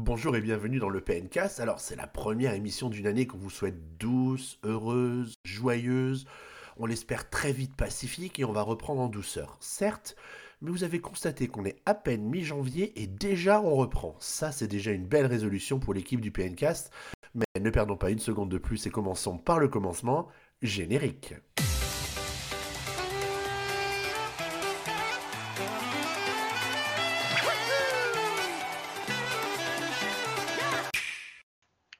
Bonjour et bienvenue dans le PNcast. Alors, c'est la première émission d'une année qu'on vous souhaite douce, heureuse, joyeuse. On l'espère très vite pacifique et on va reprendre en douceur. Certes, mais vous avez constaté qu'on est à peine mi-janvier et déjà on reprend. Ça, c'est déjà une belle résolution pour l'équipe du PNcast. Mais ne perdons pas une seconde de plus et commençons par le commencement. Générique.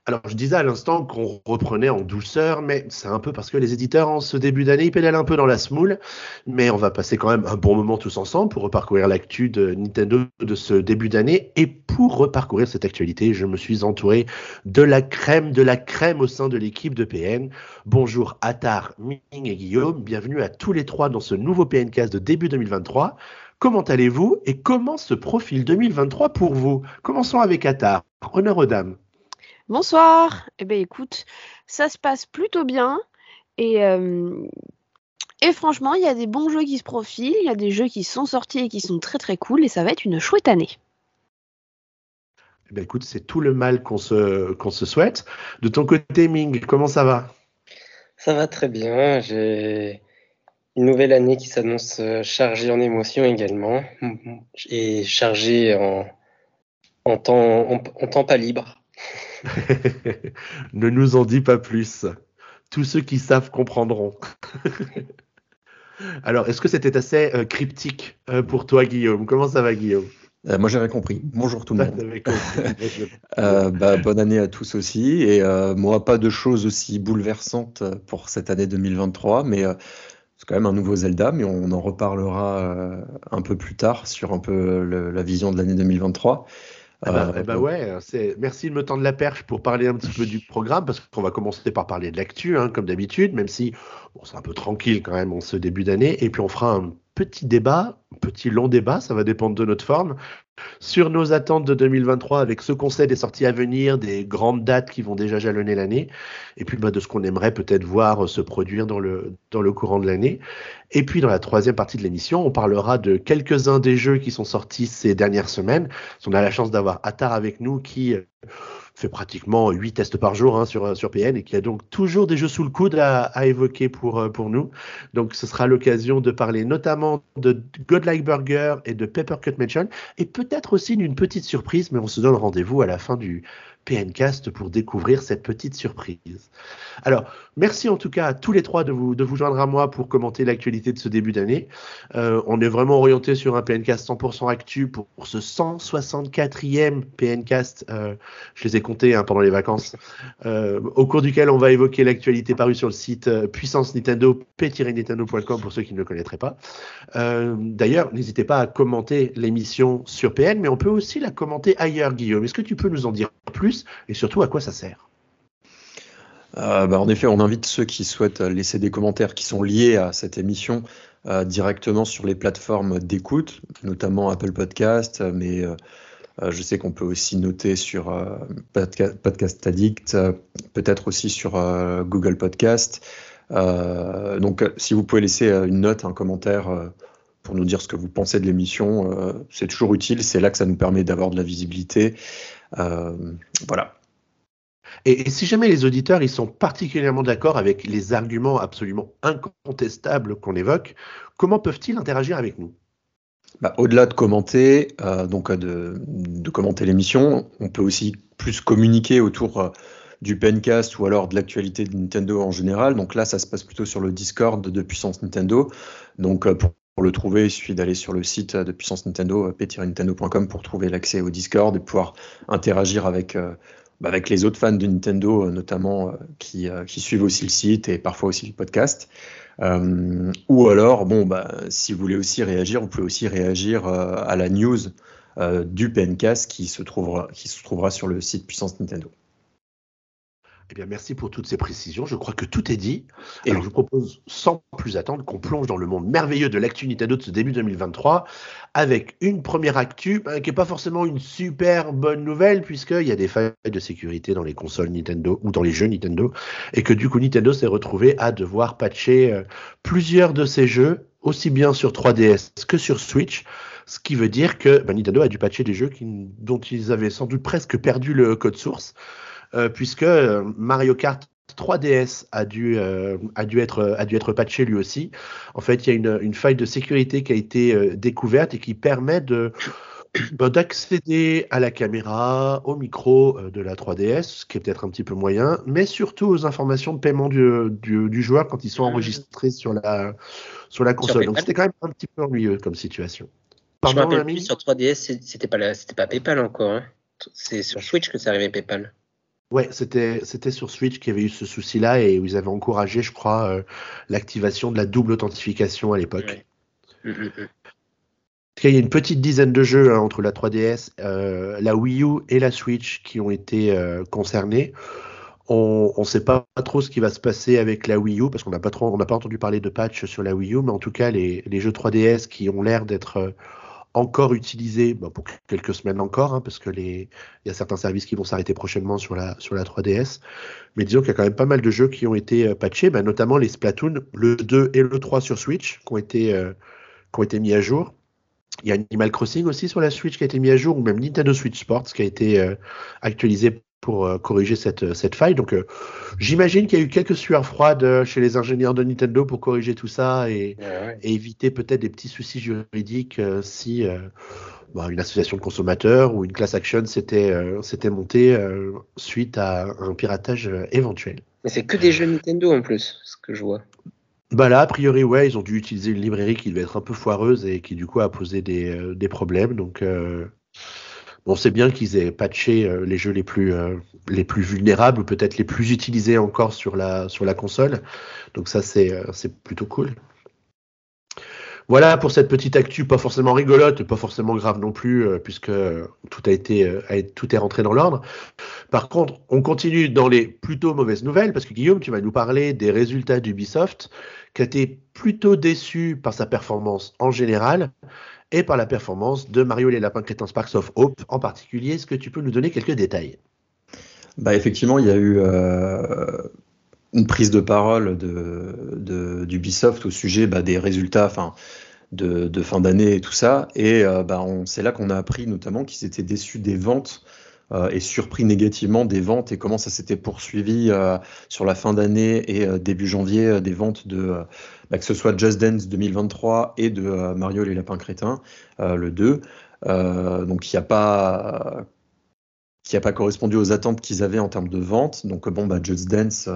Alors, je disais à l'instant qu'on reprenait en douceur, mais c'est un peu parce que les éditeurs, en ce début d'année, ils pédalent un peu dans la smoule. Mais on va passer quand même un bon moment tous ensemble pour reparcourir l'actu de Nintendo de ce début d'année. Et pour reparcourir cette actualité, je me suis entouré de la crème de la crème au sein de l'équipe de PN. Bonjour Attar, Ming et Guillaume. Bienvenue à tous les trois dans ce nouveau PNcast de début 2023. Comment allez-vous et comment se profile 2023 pour vous? Commençons avec Attar. Honneur aux dames. Bonsoir. Eh bien, écoute, ça se passe plutôt bien. Et, euh, et franchement, il y a des bons jeux qui se profilent. Il y a des jeux qui sont sortis et qui sont très très cool. Et ça va être une chouette année. Eh bien, écoute, c'est tout le mal qu'on se, qu'on se souhaite. De ton côté, Ming, comment ça va? Ça va très bien. J'ai une nouvelle année qui s'annonce euh, chargée en émotions également. Et chargée en, en, temps, en temps pas libre. Ne nous en dis pas plus. Tous ceux qui savent comprendront. Alors, est-ce que c'était assez euh, cryptique euh, pour toi, Guillaume? Comment ça va, Guillaume? Euh, Moi, j'avais compris. Bonjour tout le monde. bah, bonne année à tous aussi. Et moi, pas de choses aussi bouleversantes pour cette année 2023, mais c'est quand même un nouveau Zelda, mais on en reparlera un peu plus tard sur un peu la vision de l'année 2023. Eh ben, eh ben ouais, merci de me tendre la perche pour parler un petit peu du programme, parce qu'on va commencer par parler de l'actu, hein, comme d'habitude, même si bon, c'est un peu tranquille quand même en ce début d'année, et puis on fera un petit débat, petit long débat, ça va dépendre de notre forme, sur nos attentes de 2023 avec ce qu'on sait des sorties à venir, des grandes dates qui vont déjà jalonner l'année, et puis bah, de ce qu'on aimerait peut-être voir se produire dans le, dans le courant de l'année. Et puis dans la troisième partie de l'émission, on parlera de quelques-uns des jeux qui sont sortis ces dernières semaines. On a la chance d'avoir Attar avec nous qui fait pratiquement 8 tests par jour hein, sur, sur PN et qui a donc toujours des jeux sous le coude à, évoquer pour, euh, pour nous. Donc ce sera l'occasion de parler notamment de Godlike Burger et de Peppercut Mansion. Et peut-être aussi d'une petite surprise, mais on se donne rendez-vous à la fin du, PNcast pour découvrir cette petite surprise. Alors, merci en tout cas à tous les trois de vous, de vous joindre à moi pour commenter l'actualité de ce début d'année. Euh, on est vraiment orienté sur un PNcast 100% actu pour, ce 164e PNcast. Euh, je les ai comptés hein, pendant les vacances, euh, au cours duquel on va évoquer l'actualité parue sur le site Puissance Nintendo, p-nintendo.com pour ceux qui ne le connaîtraient pas. D'ailleurs, n'hésitez pas à commenter l'émission sur PN, mais on peut aussi la commenter ailleurs, Guillaume. Est-ce que tu peux nous en dire plus et surtout à quoi ça sert? Euh, bah, en effet, on invite ceux qui souhaitent laisser des commentaires qui sont liés à cette émission euh, directement sur les plateformes d'écoute, notamment Apple Podcast, mais euh, je sais qu'on peut aussi noter sur Podcast Addict, peut-être aussi sur Google Podcast. donc, si vous pouvez laisser une note, un commentaire pour nous dire ce que vous pensez de l'émission, c'est toujours utile. C'est là que ça nous permet d'avoir de la visibilité voilà. Et, si jamais les auditeurs ils sont particulièrement d'accord avec les arguments absolument incontestables qu'on évoque, comment peuvent-ils interagir avec nous? Bah, Au-delà de commenter, euh, donc de, de commenter l'émission, on peut aussi plus communiquer autour euh, du Pencast ou alors de l'actualité de Nintendo en général. Donc là, ça se passe plutôt sur le Discord de Puissance Nintendo. Donc pour pour le trouver, il suffit d'aller sur le site de Puissance Nintendo, p-nintendo.com, pour trouver l'accès au Discord et pouvoir interagir avec, euh, bah, avec les autres fans de Nintendo, euh, notamment euh, qui, qui, suivent aussi le site et parfois aussi le podcast. ou alors, bon, bah, si vous voulez aussi réagir, vous pouvez aussi réagir à la news du PNCast qui se, trouvera, qui se trouvera sur le site Puissance Nintendo. Eh bien, merci pour toutes ces précisions. Je crois que tout est dit. Et Alors, je vous propose, sans plus attendre, qu'on plonge dans le monde merveilleux de l'actu Nintendo de ce début 2023 avec une première actu ben, qui n'est pas forcément une super bonne nouvelle puisqu'il y a des failles de sécurité dans les consoles Nintendo ou dans les jeux Nintendo et que du coup Nintendo s'est retrouvé à devoir patcher euh, plusieurs de ses jeux aussi bien sur 3DS que sur Switch Ce qui veut dire que bah, Nintendo a dû patcher des jeux dont ils avaient sans doute presque perdu le code source, euh, puisque euh, Mario Kart 3DS a dû, euh, a, dû être, a dû être patché lui aussi. En fait, il y a une, une faille de sécurité qui a été découverte et qui permet de bah, d'accéder à la caméra, au micro de la 3DS, ce qui est peut-être un petit peu moyen, mais surtout aux informations de paiement du, du, du joueur quand ils sont enregistrés sur la, sur la console. Donc c'était quand même un petit peu ennuyeux comme situation. Pardon, je me rappelle plus, sur 3DS, c'était pas, c'était pas PayPal encore. Hein. C'est sur Switch que c'est arrivé PayPal. Ouais, c'était c'était sur Switch qu'il y avait eu ce souci-là et où ils avaient encouragé, je crois, euh, l'activation de la double authentification à l'époque. Mm, mm, mm. Il y a une petite dizaine de jeux hein, entre la 3DS, euh, la Wii U et la Switch qui ont été euh, concernés. On ne sait pas trop ce qui va se passer avec la Wii U parce qu'on n'a pas trop, on n'a pas entendu parler de patch sur la Wii U, mais en tout cas les, les jeux 3DS qui ont l'air d'être encore utilisé pour quelques semaines encore, hein, parce que les, il y a certains services qui vont s'arrêter prochainement sur la, sur la 3DS. Mais disons qu'il y a quand même pas mal de jeux qui ont été euh, patchés, bah, notamment les Splatoon, le 2 et le 3 sur Switch, qui ont été, euh, qui ont été mis à jour. Il y a Animal Crossing aussi sur la Switch qui a été mis à jour, ou même Nintendo Switch Sports qui a été euh, actualisé pour euh, corriger cette, euh, cette faille. Donc, euh, j'imagine qu'il y a eu quelques sueurs froides chez les ingénieurs de Nintendo pour corriger tout ça et, éviter peut-être des petits soucis juridiques si bah, une association de consommateurs ou une class action s'était s'était montée suite à un piratage éventuel. Mais c'est que des jeux Nintendo en plus, ce que je vois. Bah là, a priori, ouais, ils ont dû utiliser une librairie qui devait être un peu foireuse et qui du coup a posé des, des problèmes. Donc, on sait bien qu'ils aient patché euh, les jeux les plus, euh, les plus vulnérables ou peut-être les plus utilisés encore sur la, console. Donc ça, c'est euh, plutôt cool. Voilà pour cette petite actu, pas forcément rigolote, pas forcément grave non plus, puisque tout a été, tout est rentré dans l'ordre. Par contre, on continue dans les plutôt mauvaises nouvelles, parce que Guillaume, tu vas nous parler des résultats d'Ubisoft, qui a été plutôt déçu par sa performance en général, et par la performance de Mario les Lapins Crétins Sparks of Hope en particulier. Est-ce que tu peux nous donner quelques détails? Bah Effectivement, il y a eu euh, une prise de parole d'Ubisoft de, au sujet bah, des résultats de, de, fin d'année et tout ça. Et euh, bah, c'est là qu'on a appris notamment qu'ils étaient déçus des ventes euh, et surpris négativement des ventes et comment ça s'était poursuivi euh, sur la fin d'année et euh, début janvier des ventes de bah, que ce soit Just Dance 2023 et de Mario les lapins crétins le 2 donc il n'y a pas qui n'a pas correspondu aux attentes qu'ils avaient en termes de vente donc bon bah Just Dance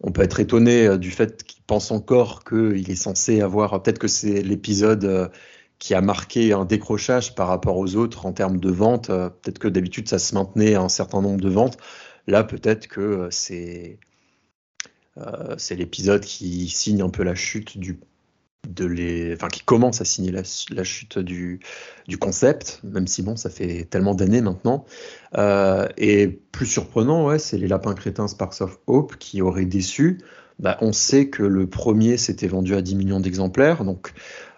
on peut être étonné du fait qu'ils pensent encore qu'il est censé avoir peut-être que c'est l'épisode qui a marqué un décrochage par rapport aux autres en termes de vente. Euh, peut-être que d'habitude, ça se maintenait à un certain nombre de ventes. Là, peut-être que euh, c'est euh, c'est l'épisode qui signe un peu la chute du de les, enfin qui commence à signer la, chute du, du, concept, même si bon, ça fait tellement d'années maintenant. et plus surprenant, ouais, c'est les lapins crétins Sparks of Hope qui auraient déçu. Bah, on sait que le premier s'était vendu à 10 millions d'exemplaires, donc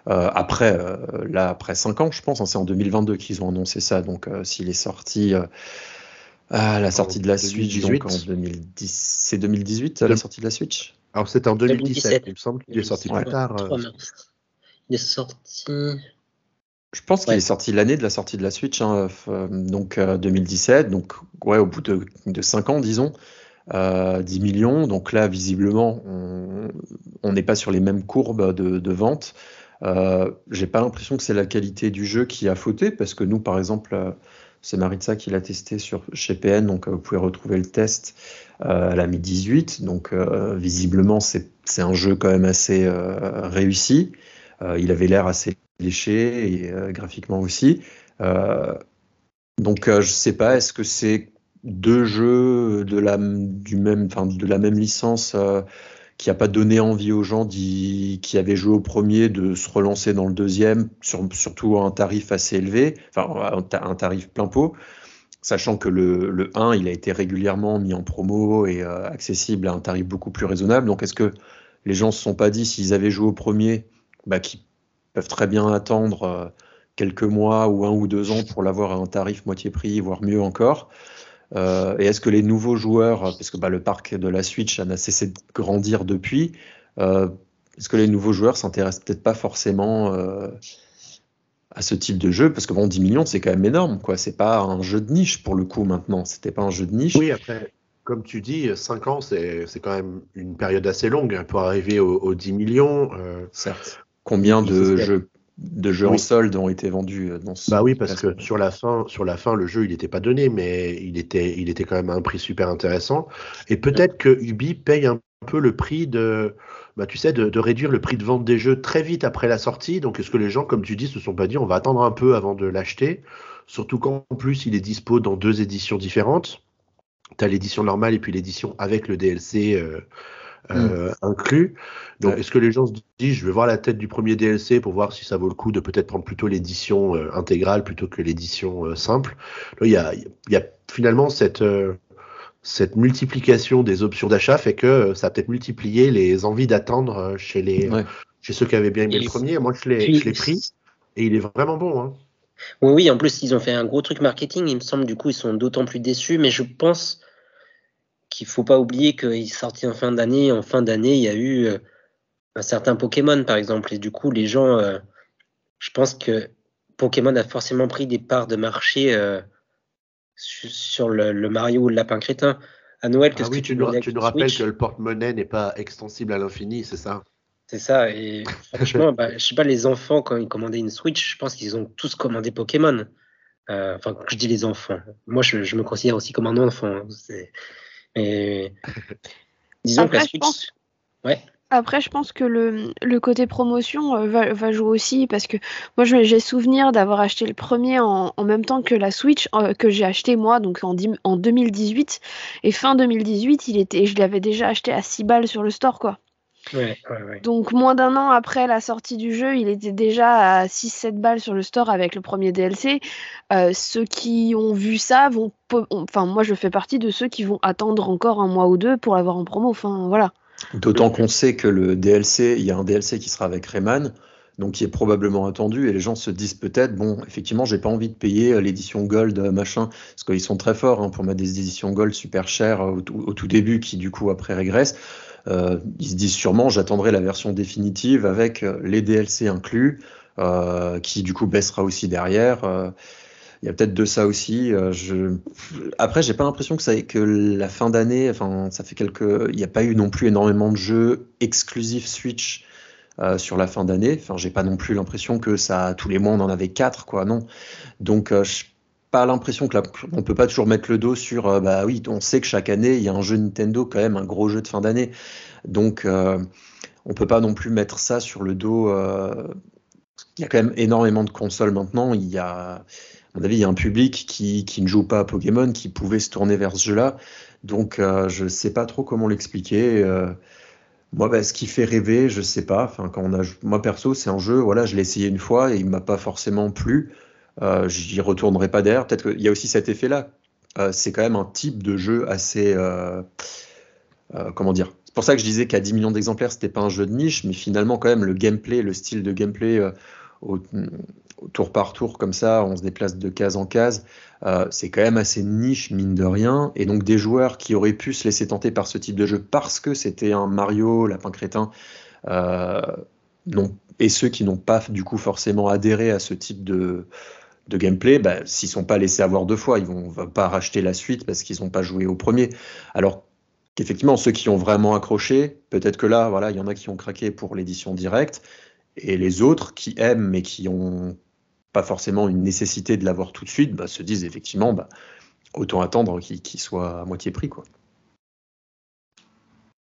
après, euh, là, après 5 ans, je pense, hein, c'est en 2022 qu'ils ont annoncé ça. Donc, euh, s'il est sorti à la sortie de la Switch, donc en 2010, c'est 2018 la sortie de la Switch? Alors, c'était en 2017. Il me semble qu'il est sorti plus tard. Il est sorti. Je pense qu'il est sorti l'année de la sortie de la Switch, hein, donc 2017. Donc, ouais, au bout de, de 5 ans, disons. 10 millions. Donc là, visiblement, on n'est pas sur les mêmes courbes de, de vente. Euh, j'ai pas l'impression que c'est la qualité du jeu qui a fauté, parce que nous, par exemple, euh, c'est Maritza qui l'a testé sur, chez PN, donc euh, vous pouvez retrouver le test. à la mi 18, donc visiblement, c'est un jeu quand même assez réussi. il avait l'air assez léché, et graphiquement aussi. donc je sais pas, est-ce que c'est deux jeux de la, du même, de la même licence qui n'a pas donné envie aux gens qui avaient joué au premier de se relancer dans le deuxième, surtout à un tarif assez élevé, enfin un tarif plein pot, sachant que le, le 1, il a été régulièrement mis en promo et euh, accessible à un tarif beaucoup plus raisonnable. Donc est-ce que les gens ne se sont pas dit, s'ils avaient joué au premier, bah, qu'ils peuvent très bien attendre euh, quelques mois ou un ou deux ans pour l'avoir à un tarif moitié prix, voire mieux encore? Euh, et est-ce que les nouveaux joueurs, parce que bah, le parc de la Switch n'a cessé de grandir depuis, euh, est-ce que les nouveaux joueurs s'intéressent peut-être pas forcément euh, à ce type de jeu, parce que bon, 10 millions, c'est quand même énorme, quoi. C'est pas un jeu de niche pour le coup maintenant. C'était pas un jeu de niche. Oui, après, comme tu dis, 5 ans, c'est quand même une période assez longue hein, pour arriver aux, 10 millions. Certes. Combien de jeux, de jeux en solde ont été vendus euh, dans ce Bah oui, parce que sur la fin, sur la fin, le jeu, il n'était pas donné, mais il était, il était quand même à un prix super intéressant. Et peut-être que Ubi paye un peu le prix de, bah, tu sais, de, réduire le prix de vente des jeux très vite après la sortie. Donc, est-ce que les gens, comme tu dis, se sont pas dit, on va attendre un peu avant de l'acheter? Surtout qu'en plus, il est dispo dans deux éditions différentes. Tu as l'édition normale et puis l'édition avec le DLC euh, euh, mm. inclus. Donc, est-ce que les gens se disent, je vais voir la tête du premier DLC pour voir si ça vaut le coup de peut-être prendre plutôt l'édition euh, intégrale plutôt que l'édition simple? Il y, a, il y a, finalement cette cette multiplication des options d'achat fait que ça a peut-être multiplié les envies d'attendre chez les chez ceux qui avaient bien aimé le premier. Moi, je l'ai pris et il est vraiment bon. Hein. Oui, oui, en plus, ils ont fait un gros truc marketing. Il me semble, du coup, ils sont d'autant plus déçus. Mais je pense qu'il faut pas oublier qu'il est sorti en fin d'année. En fin d'année, il y a eu euh, un certain Pokémon, par exemple. Et du coup, les gens, euh, je pense que Pokémon a forcément pris des parts de marché euh, sur le, Mario ou le Lapin Crétin. À Noël, qu'est-ce ah oui, que tu, nous, tu nous rappelles que le porte-monnaie n'est pas extensible à l'infini, c'est ça? C'est ça. Et franchement, bah, je sais pas, les enfants, quand ils commandaient une Switch, je pense qu'ils ont tous commandé Pokémon. Enfin, je dis les enfants. Moi, je, me considère aussi comme un enfant. Mais disons que la Switch. Ouais. Après, je pense que le, le côté promotion euh, va, va, jouer aussi parce que moi, j'ai souvenir d'avoir acheté le premier en, en, même temps que la Switch euh, que j'ai acheté moi, donc en, en 2018. Et fin 2018, il était, je l'avais déjà acheté à 6 balles sur le store, quoi. Donc moins d'un an après la sortie du jeu, il était déjà à 6-7 balles sur le store avec le premier DLC. Euh, ceux qui ont vu ça vont... Enfin moi je fais partie de ceux qui vont attendre encore un mois ou deux pour l'avoir en promo. Enfin voilà. D'autant qu'on sait que le DLC, il y a un DLC qui sera avec Rayman, donc qui est probablement attendu, et les gens se disent peut-être, bon, effectivement, j'ai pas envie de payer euh, l'édition Gold, euh, machin, parce qu'ils sont très forts hein, pour mettre des éditions Gold super chères au, au, tout début, qui du coup après régressent. Euh, ils se disent sûrement j'attendrai la version définitive avec euh, les DLC inclus, euh, qui du coup baissera aussi derrière. Il y a peut-être de ça aussi. je... Après, j'ai pas l'impression que, ça, que la fin d'année, enfin, ça fait quelques. Il n'y a pas eu non plus énormément de jeux exclusifs Switch sur la fin d'année. Enfin, j'ai pas non plus l'impression que ça, tous les mois, on en avait quatre, quoi. Non. Donc, je pas l'impression que on peut pas toujours mettre le dos sur euh, bah oui on sait que chaque année il y a un jeu Nintendo quand même un gros jeu de fin d'année donc euh, on peut pas non plus mettre ça sur le dos euh, il y a quand même énormément de consoles maintenant il y a mon avis il y a un public qui, qui ne joue pas à Pokémon qui pouvait se tourner vers ce jeu là donc je sais pas trop comment l'expliquer moi, bah, ce qui fait rêver, je sais pas. Enfin, quand on a, moi perso, c'est un jeu. Voilà, je l'ai essayé une fois et il m'a pas forcément plu. Euh, J'y retournerai pas derrière. Peut-être qu'il y a aussi cet effet-là. Euh, c'est quand même un type de jeu assez. Euh, comment dire? C'est pour ça que je disais qu'à 10 millions d'exemplaires, c'était pas un jeu de niche, mais finalement, quand même, le gameplay, le style de gameplay au, tour par tour, comme ça, on se déplace de case en case, c'est quand même assez niche, mine de rien. Et donc, des joueurs qui auraient pu se laisser tenter par ce type de jeu parce que c'était un Mario, Lapin Crétin, et ceux qui n'ont pas du coup forcément adhéré à ce type de, de gameplay, bah, s'ils ne sont pas laissés avoir deux fois, ils vont pas racheter la suite parce qu'ils n'ont pas joué au premier. Alors qu'effectivement, ceux qui ont vraiment accroché, peut-être que là, voilà, il y en a qui ont craqué pour l'édition directe, et les autres qui aiment mais qui n'ont pas forcément une nécessité de l'avoir tout de suite, bah, se disent effectivement, bah, autant attendre qu'il soit à moitié prix. Quoi.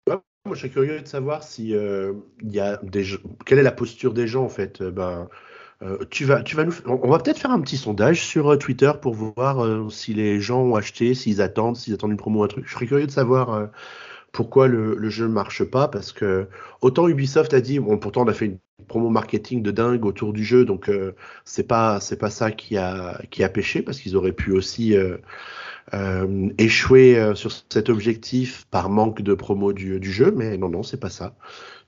Moi, je suis curieux de savoir si euh, y a des quelle est la posture des gens en fait. Ben, euh, tu vas, tu vas nous, on va peut-être faire un petit sondage sur euh, Twitter pour voir euh, si les gens ont acheté, s'ils attendent, s'ils attendent une promo ou un truc. Je serais curieux de savoir pourquoi le, jeu ne marche pas, parce que autant Ubisoft a dit, bon, pourtant on a fait une promo marketing de dingue autour du jeu, donc c'est pas, c'est pas ça qui a, qui a pêché, parce qu'ils auraient pu aussi échouer sur cet objectif par manque de promo du, du jeu, mais non, non, c'est pas ça.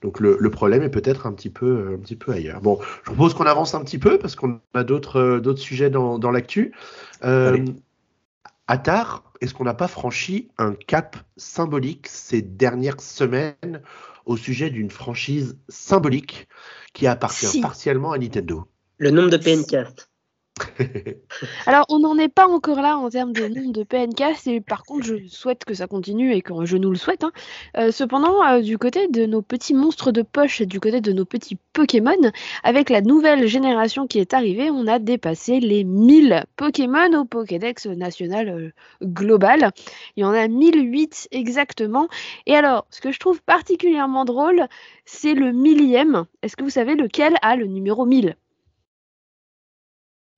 Donc le, le problème est peut-être un petit peu un petit peu ailleurs. Bon, je propose qu'on avance un petit peu parce qu'on a d'autres euh, d'autres sujets dans, dans l'actu. Euh, Attar, est-ce qu'on n'a pas franchi un cap symbolique ces dernières semaines au sujet d'une franchise symbolique qui appartient partiellement à Nintendo? Le nombre de PNcast. Alors, on n'en est pas encore là en termes de nombre de PNK, et par contre, je souhaite que ça continue et que je nous le souhaite. hein. Euh, cependant, euh, du côté de nos petits monstres de poche et du côté de nos petits Pokémon, avec la nouvelle génération qui est arrivée, on a dépassé les 1000 Pokémon au Pokédex national euh, global. Il y en a 1008 exactement. Et alors, ce que je trouve particulièrement drôle, c'est le millième. Est-ce que vous savez lequel a le numéro 1000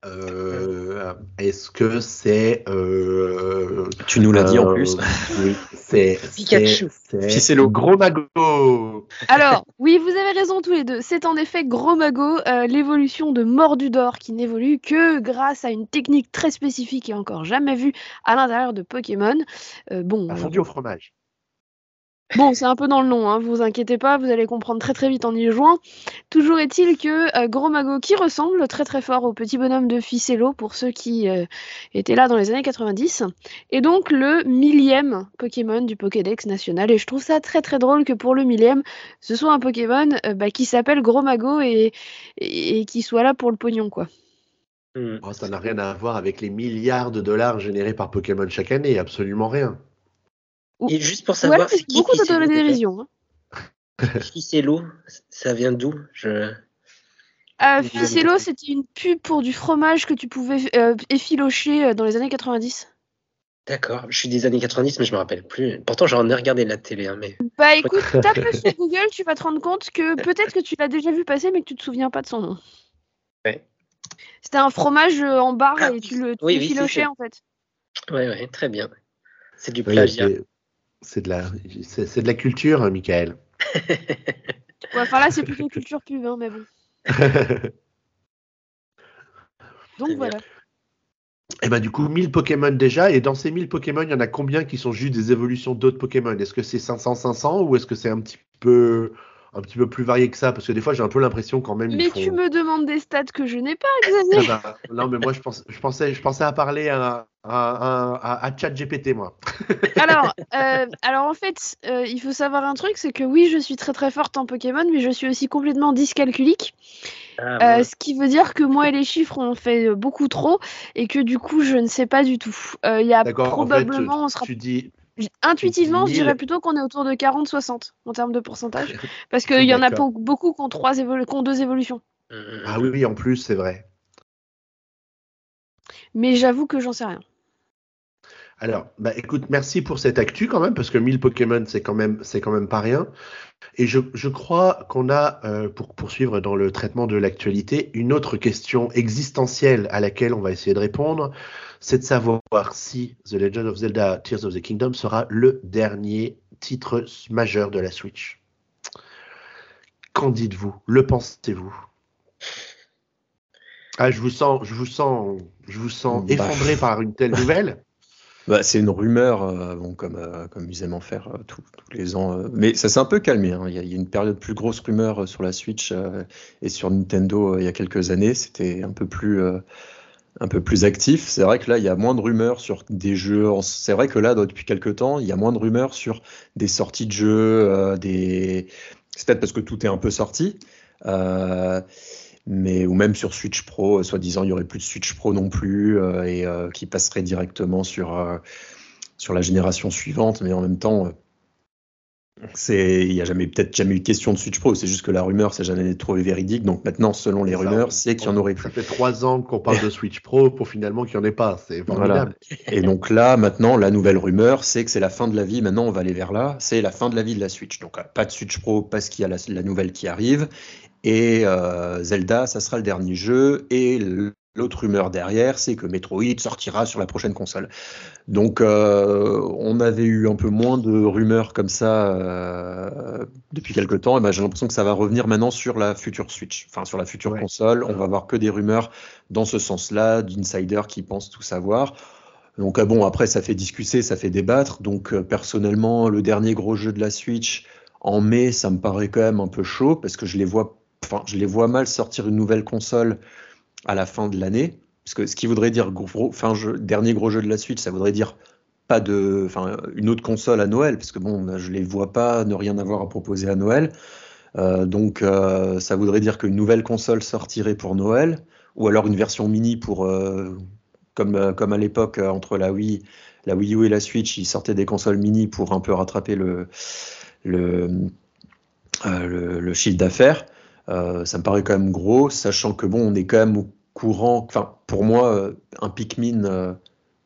Euh, Est-ce que c'est. euh, Tu nous l'as dit en euh, plus. Oui, c'est. Pikachu. c'est- c'est Ficello. Gros magot. Alors, oui, vous avez raison tous les deux. C'est en effet Gros Mago, euh, l'évolution de Mordudor qui n'évolue que grâce à une technique très spécifique et encore jamais vue à l'intérieur de Pokémon. Euh, bon, Un euh, fondu au fromage. Bon, c'est un peu dans le nom, hein, vous inquiétez pas, vous allez comprendre très très vite en y jouant. Toujours est-il que euh, Gros Mago, qui ressemble très très fort au petit bonhomme de Ficello pour ceux qui euh, étaient là dans les années 90, est donc le millième Pokémon du Pokédex national. Et je trouve ça très très drôle que pour le millième, ce soit un Pokémon euh, bah, qui s'appelle Gros Mago et, et, et qui soit là pour le pognon, quoi. Hmm. Oh, ça n'a rien à voir avec les milliards de dollars générés par Pokémon chaque année, absolument rien. Et juste pour Ouais, savoir, c'est c'est qui beaucoup d'autodérision. Hein. Ficello, ça vient d'où? Je... Euh, Vous Ficello, c'était une pub pour du fromage que tu pouvais euh, effilocher euh, dans les années 90. D'accord, je suis des années 90, mais je me rappelle plus. Pourtant, j'en ai regardé la télé, hein, mais Bah écoute, tape sur Google, tu vas te rendre compte que peut-être que tu l'as déjà vu passer, mais que tu te souviens pas de son nom. Ouais. C'était un fromage en barre Ah, et tu le tu oui, oui, en fait. ouais, ouais, très bien. C'est du plagiat. C'est de la, c'est de la culture, hein, Michael. Ouais, enfin là, c'est plutôt culture pub, hein, mais bon. Donc voilà. Et ben du coup, 1000 Pokémon déjà, et dans ces 1000 Pokémon, il y en a combien qui sont juste des évolutions d'autres Pokémon? Est-ce que c'est 500, 500 ou est-ce que c'est un petit peu un petit peu plus varié que ça Parce que des fois, j'ai un peu l'impression quand même. Mais font- tu me demandes des stats que je n'ai pas, Ah Xavier. bah, non, mais moi, je, pense, je, pensais, je pensais à parler à, à, à, à ChatGPT, moi. Alors, euh, alors en fait, euh, il faut savoir un truc, c'est que oui, je suis très très forte en Pokémon, mais je suis aussi complètement dyscalculique. Ah, Euh, ce qui veut dire que moi et les chiffres on fait beaucoup trop et que du coup je ne sais pas du tout. Euh, Il y a D'accord, en fait, probablement, on sera tu dis. Intuitivement, je 1000. dirais plutôt qu'on est autour de 40-60 en termes de pourcentage, parce qu'il y en a beaucoup qui ont, trois évolu- qui ont deux évolutions. Hmm, Ah oui, oui, en plus, c'est vrai. Mais j'avoue que j'en sais rien. Alors, bah, écoute, merci pour cette actu quand même, parce que 1000 Pokémon, c'est quand même, c'est quand même pas rien. Et je, je crois qu'on a, euh, pour poursuivre dans le traitement de l'actualité, une autre question existentielle à laquelle on va essayer de répondre, c'est de savoir si The Legend of Zelda Tears of the Kingdom sera le dernier titre majeur de la Switch. Qu'en dites-vous? Le pensez-vous? Ah, je vous sens, je vous sens, je vous sens Bah. effondré par une telle nouvelle. Bah, c'est une rumeur, euh, bon, comme, euh, comme ils aiment en faire euh, tous tous les ans. Mais ça s'est un peu calmé. hein. Il y, y a une période plus grosse rumeur sur la Switch et sur Nintendo il y a quelques années. C'était un peu plus, un peu plus actif. C'est vrai que là, il y a moins de rumeurs sur des jeux. C'est vrai que là, depuis quelques temps, il y a moins de rumeurs sur des sorties de jeux, euh, des. C'est peut-être parce que tout est un peu sorti. euh, mais ou même sur Switch Pro, euh, soi-disant il y aurait plus de Switch Pro non plus et qui passerait directement sur sur la génération suivante, mais en même temps, c'est il y a jamais peut-être jamais eu de question de Switch Pro, c'est juste que la rumeur s'est jamais trouvé véridique. Donc maintenant, selon les Ça, rumeurs, c'est qu'il y en aurait Ça plus. fait trois ans qu'on parle de Switch Pro pour finalement qu'il n'y en ait pas. C'est formidable. Et donc là, maintenant, la nouvelle rumeur, c'est que c'est la fin de la vie. Maintenant, on va aller vers là. C'est la fin de la vie de la Switch. Donc euh, pas de Switch Pro parce qu'il y a la, la nouvelle qui arrive. Et euh, Zelda, ça sera le dernier jeu. Et l'autre rumeur derrière, c'est que Metroid sortira sur la prochaine console. Donc euh, on avait eu un peu moins de rumeurs comme ça euh, depuis quelques temps. Et ben, j'ai l'impression que ça va revenir maintenant sur la future Switch, enfin sur la future Ouais. console. On va avoir que des rumeurs dans ce sens-là, d'insiders qui pensent tout savoir. Donc ah bon, après ça fait discuter, ça fait débattre. Donc euh, personnellement, le dernier gros jeu de la Switch en mai, ça me paraît quand même un peu chaud parce que je les vois, enfin je les vois mal sortir une nouvelle console à la fin de l'année. Parce que ce qui voudrait dire dernier gros jeu de la Switch, ça voudrait dire pas de, une autre console à Noël, parce que bon, je les vois pas ne rien avoir à proposer à Noël. donc ça voudrait dire qu'une nouvelle console sortirait pour Noël, ou alors une version mini pour, comme, comme à l'époque entre la Wii, la Wii U et la Switch, ils sortaient des consoles mini pour un peu rattraper le, le, chiffre d'affaires. Ça me paraît quand même gros, sachant que bon, on est quand même au courant. Enfin, pour moi, un Pikmin,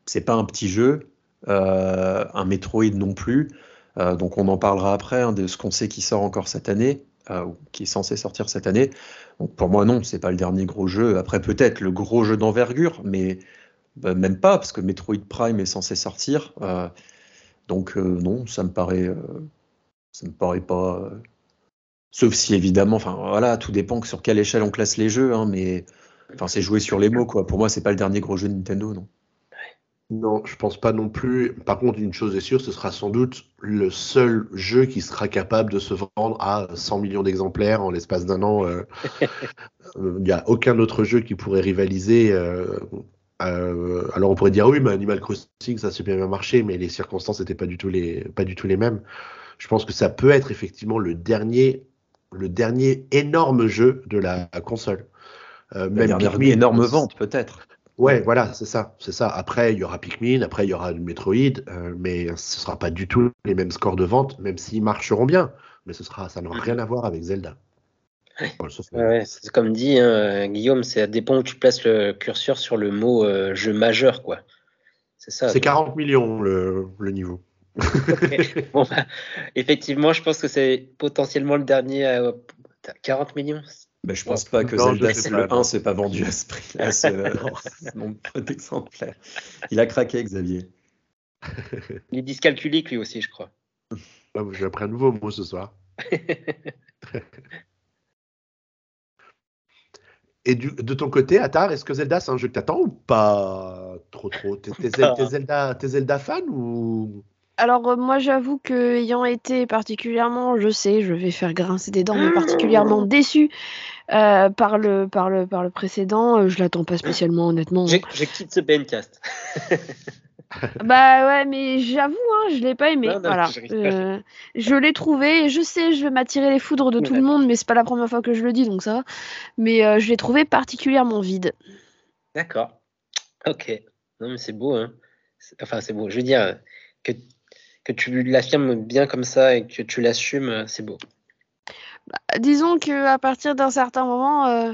c'est pas un petit jeu. Euh, un Metroid non plus. Euh, donc on en parlera après hein, de ce qu'on sait qui sort encore cette année, euh, qui est censé sortir cette année. Donc pour moi non, c'est pas le dernier gros jeu. Après peut-être le gros jeu d'envergure, mais bah, même pas parce que Metroid Prime est censé sortir. donc non, ça me paraît, ça me paraît pas. Sauf si évidemment, enfin voilà, tout dépend sur quelle échelle on classe les jeux, hein, mais enfin c'est jouer sur les mots quoi. Pour moi, c'est pas le dernier gros jeu de Nintendo, non. Non, je pense pas non plus. Par contre, une chose est sûre, ce sera sans doute le seul jeu qui sera capable de se vendre à 100 millions d'exemplaires en l'espace d'un an. Euh. Il n'y a aucun autre jeu qui pourrait rivaliser. Euh, euh, alors on pourrait dire oui, mais Animal Crossing, ça s'est bien marché, mais les circonstances n'étaient pas du tout les pas du tout les mêmes. Je pense que ça peut être effectivement le dernier le dernier énorme jeu de la console. Euh, la dernière énorme vente peut-être. Ouais, voilà, c'est ça, c'est ça. Après, il y aura Pikmin, après il y aura Metroid, euh, mais ce sera pas du tout les mêmes scores de vente, même s'ils marcheront bien. Mais ce sera, ça n'aura rien à voir avec Zelda. Ouais, c'est comme dit hein, Guillaume, c'est à dépend où tu places le curseur sur le mot euh, jeu majeur, quoi. C'est ça. C'est 40 millions le, le niveau. Bon, bah, effectivement, je pense que c'est potentiellement le dernier à 40 millions. Je bah, je pense pas que Zelda le 1 s'est pas vendu à ce prix-là, ce nombre d'exemplaires. Il a craqué, Xavier. Il est dyscalculique lui aussi, je crois. Ah, J'ai appris un nouveau mot ce soir. Et de ton côté, Attar, est-ce que Zelda, c'est un jeu que t'attends ou pas trop trop? T'es Zelda, Zelda fan ou alors euh, moi j'avoue que ayant été particulièrement, je sais, je vais faire grincer des dents, mais particulièrement déçu euh, par, le, par, le, par le précédent, euh, je l'attends pas spécialement honnêtement. Je, quitte ce Bencast. bah ouais, mais j'avoue, hein, je l'ai pas aimé. voilà. je l'ai trouvé, et je sais, je vais m'attirer les foudres de tout le monde, mais c'est pas la première fois que je le dis, donc ça va. Mais je l'ai trouvé particulièrement vide. D'accord. Ok. Non mais c'est beau, hein. Enfin c'est beau. Je veux dire que que tu l'affirmes bien comme ça et que tu l'assumes, euh, c'est beau. Bah, disons que à partir d'un certain moment, euh,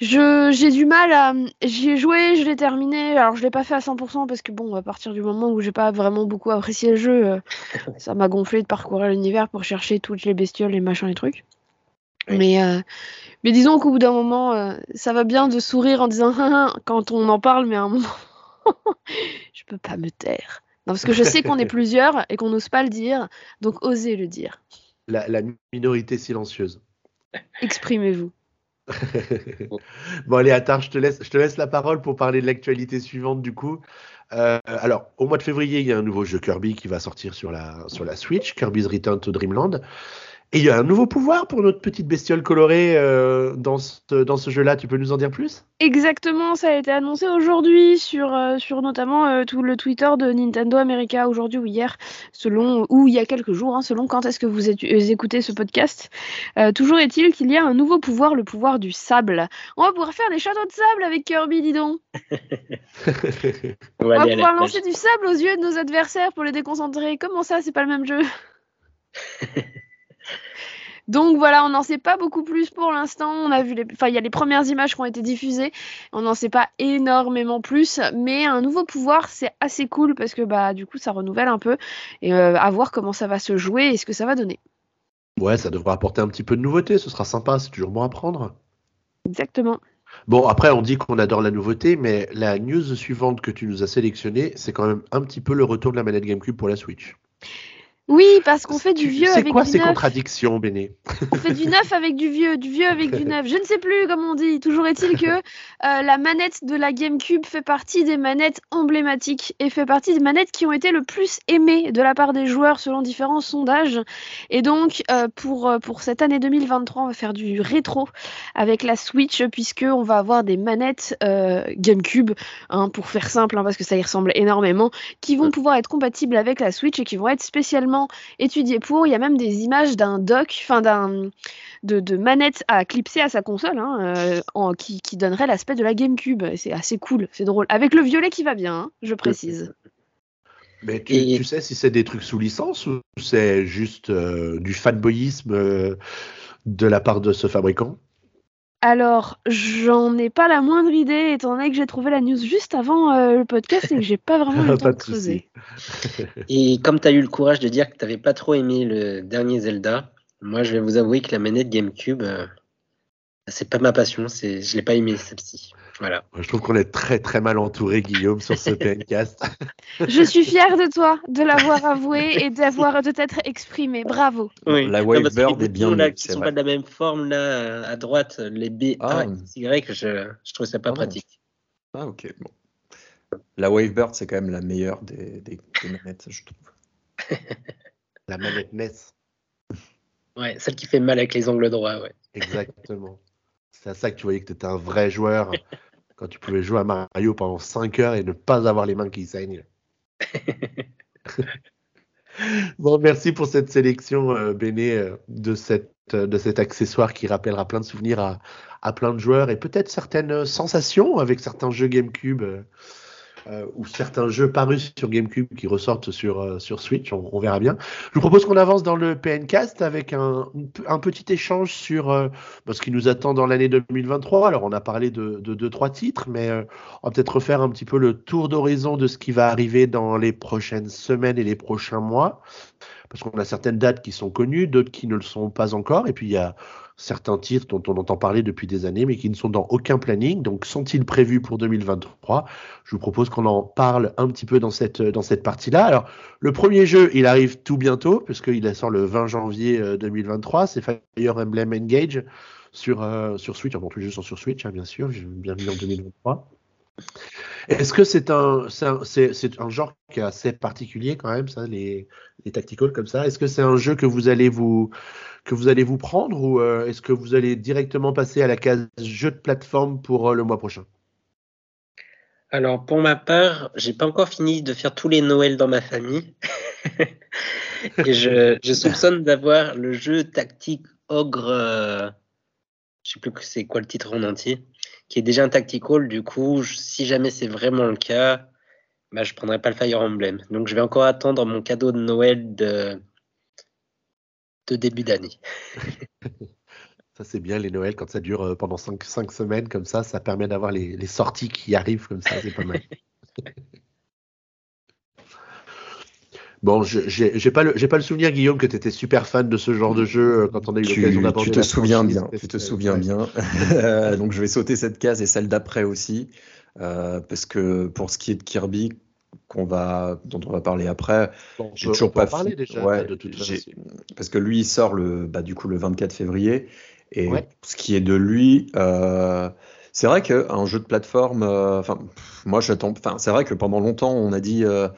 j'ai du mal à. J'y ai joué, je l'ai terminé. Alors je l'ai pas fait à 100% parce que bon, à partir du moment où j'ai pas vraiment beaucoup apprécié le jeu, euh, ça m'a gonflé de parcourir l'univers pour chercher toutes les bestioles, les machins, les trucs. Mais, mais disons qu'au bout d'un moment, ça va bien de sourire en disant quand on en parle, mais à un moment, je peux pas me taire parce que je sais qu'on est plusieurs et qu'on n'ose pas le dire, donc osez le dire. La, minorité silencieuse. Exprimez-vous. bon allez, Attar, je te laisse, je te laisse la parole pour parler de l'actualité suivante du coup. Euh, alors, au mois de février, il y a un nouveau jeu Kirby qui va sortir sur la, sur la Switch, Kirby's Return to Dreamland. Et il y a un nouveau pouvoir pour notre petite bestiole colorée euh, dans ce, dans ce jeu-là. Tu peux nous en dire plus? Exactement, ça a été annoncé aujourd'hui sur, euh, sur notamment euh, tout le Twitter de Nintendo America aujourd'hui ou hier, selon ou il y a quelques jours, hein, selon quand est-ce que vous écoutez ce podcast. toujours est-il qu'il y a un nouveau pouvoir, le pouvoir du sable. On va pouvoir faire des châteaux de sable avec Kirby, dis donc. on va, pouvoir lancer du sable aux yeux de nos adversaires pour les déconcentrer. Comment ça, c'est pas le même jeu? donc voilà, on n'en sait pas beaucoup plus pour l'instant. On a vu les, enfin il y a les premières images qui ont été diffusées. On n'en sait pas énormément plus, mais un nouveau pouvoir c'est assez cool parce que bah du coup ça renouvelle un peu et euh, à voir comment ça va se jouer et ce que ça va donner. Ouais, ça devrait apporter un petit peu de nouveauté. Ce sera sympa, c'est toujours bon à prendre. Exactement. Bon, après, on dit qu'on adore la nouveauté, mais la news suivante que tu nous as sélectionnée, c'est quand même un petit peu le retour de la manette GameCube pour la Switch. Oui, parce qu'on fait du vieux avec du neuf. C'est quoi ces contradictions, Béné? On fait du neuf avec du vieux, du vieux avec du neuf. Je ne sais plus comment on dit. Toujours est-il que euh, la manette de la GameCube fait partie des manettes emblématiques et fait partie des manettes qui ont été le plus aimées de la part des joueurs selon différents sondages. Et donc, euh, pour, euh, pour cette année 2023, on va faire du rétro avec la Switch puisqu'on va avoir des manettes GameCube, hein, pour faire simple, hein, parce que ça y ressemble énormément, qui vont pouvoir être compatibles avec la Switch et qui vont être spécialement vraiment étudié pour. Il y a même des images d'un dock, enfin d'un de, de manette à clipser à sa console, hein, euh, en, qui, qui donnerait l'aspect de la GameCube. C'est assez cool, c'est drôle. Avec le violet qui va bien, hein, je précise. Mais tu, Et- tu sais si c'est des trucs sous licence ou c'est juste euh, du fanboyisme euh, de la part de ce fabricant? Alors, j'en ai pas la moindre idée, étant donné que j'ai trouvé la news juste avant euh, le podcast et que j'ai pas vraiment eu le temps Pas de creuser. Et comme tu as eu le courage de dire que tu n'avais pas trop aimé le dernier Zelda, moi je vais vous avouer que la manette GameCube, euh, c'est pas ma passion, c'est, je l'ai pas aimé celle-ci. Voilà. Je trouve qu'on est très très mal entouré, Guillaume, sur ce PNcast. Je suis fière de toi de l'avoir avoué et d'avoir de t'être exprimé. Bravo. La Wavebird les est bien là, mieux, qui c'est sont vrai. pas de la même forme là euh, à droite, les B, A, Ah. Y, je, je trouve ça pas Ah pratique. Ah, ok. Bon. La Wavebird, c'est quand même la meilleure des, des- des manettes, je trouve. La manette NES, Ouais, celle qui fait mal avec les angles droits, ouais. exactement. C'est à ça que tu voyais que tu étais un vrai joueur quand tu pouvais jouer à Mario pendant 5 heures et ne pas avoir les mains qui saignent. Bon, merci pour cette sélection, euh, Béné, euh, de, cette, euh, de cet accessoire qui rappellera plein de souvenirs à, à plein de joueurs et peut-être certaines euh, sensations avec certains jeux GameCube euh, ou certains jeux parus sur GameCube qui ressortent sur, euh, sur Switch. On, verra bien. Je vous propose qu'on avance dans le PNcast avec un, un petit échange sur euh, bah, ce qui nous attend dans l'année 2023. Alors, on a parlé de, de deux, trois titres, mais on va peut-être refaire un petit peu le tour d'horizon de ce qui va arriver dans les prochaines semaines et les prochains mois. Parce qu'on a certaines dates qui sont connues, d'autres qui ne le sont pas encore. Et puis, il y a certains titres dont on entend parler depuis des années, mais qui ne sont dans aucun planning. Donc, sont-ils prévus pour 2023 Je vous propose qu'on en parle un petit peu dans cette, partie-là. Alors, le premier jeu, il arrive tout bientôt, puisqu'il sort le 20 janvier euh, 2023. C'est Fire Emblem Engage sur, euh, sur Switch. Enfin, tous les jeux sont sur Switch, hein, bien sûr. Bienvenue en 2023. Est-ce que c'est un genre qui est assez particulier quand même, ça, les, les tacticals comme ça? Est-ce que c'est un jeu que vous allez vous, que vous allez vous prendre ou euh, est-ce que vous allez directement passer à la case jeu de plateforme pour euh, le mois prochain? Alors, pour ma part, j'ai pas encore fini de faire tous les Noëls dans ma famille. Et je, je soupçonne d'avoir le jeu tactique ogre. euh, je sais plus que c'est quoi le titre en entier, qui est déjà un tactical. Du coup, je- si jamais c'est vraiment le cas, bah, je prendrai pas le Fire Emblem. Donc, je vais encore attendre mon cadeau de Noël de, de début d'année. Ça, c'est bien les Noëls quand ça dure euh, pendant 5 semaines comme ça, ça permet d'avoir les, les sorties qui arrivent comme ça, c'est pas mal. Bon, je- j'ai pas, le- j'ai pas le souvenir, Guillaume, que tu étais super fan de ce genre de jeu euh, quand on a eu l'occasion d'aborder tu te la souviens bien, tu te souviens bien. Donc je vais sauter cette case et celle d'après aussi, euh, parce que pour ce qui est de Kirby, qu'on va, dont on va parler après, Bon, on j'ai toujours pas fi- déjà ouais, de toute j'ai- façon. parce que lui il sort le, bah, du coup le 24 février, et Ouais. ce qui est de lui, euh, c'est vrai qu'un jeu de plateforme, euh, enfin moi j'attends, enfin c'est vrai que pendant longtemps on a dit euh,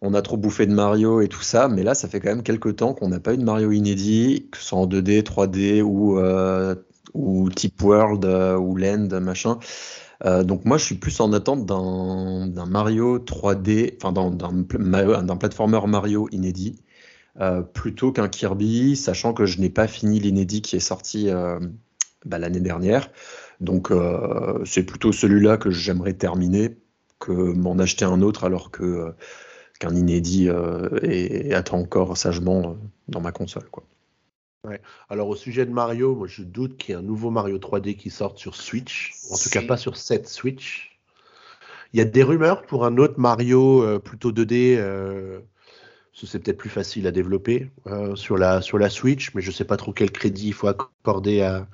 on a trop bouffé de Mario et tout ça, mais là ça fait quand même quelques temps qu'on n'a pas eu de Mario inédit, que ce soit en 2D, 3D ou euh, ou Type World ou Land machin. Euh, donc moi je suis plus en attente d'un Mario 3D, enfin d'un platformer Mario inédit, euh, plutôt qu'un Kirby, sachant que je n'ai pas fini l'inédit qui est sorti euh, bah, l'année dernière. Donc c'est plutôt celui-là que j'aimerais terminer que m'en acheter un autre alors que qu'un inédit attend encore sagement dans ma console. Quoi. Alors, au sujet de Mario, moi, je doute qu'il y ait un nouveau Mario 3D qui sorte sur Switch. En tout cas, pas sur cette Switch. Il y a des rumeurs pour un autre Mario euh, plutôt 2D. euh, ce- c'est peut-être plus facile à développer euh, sur, la, sur la Switch, mais je ne sais pas trop quel crédit il faut accorder à,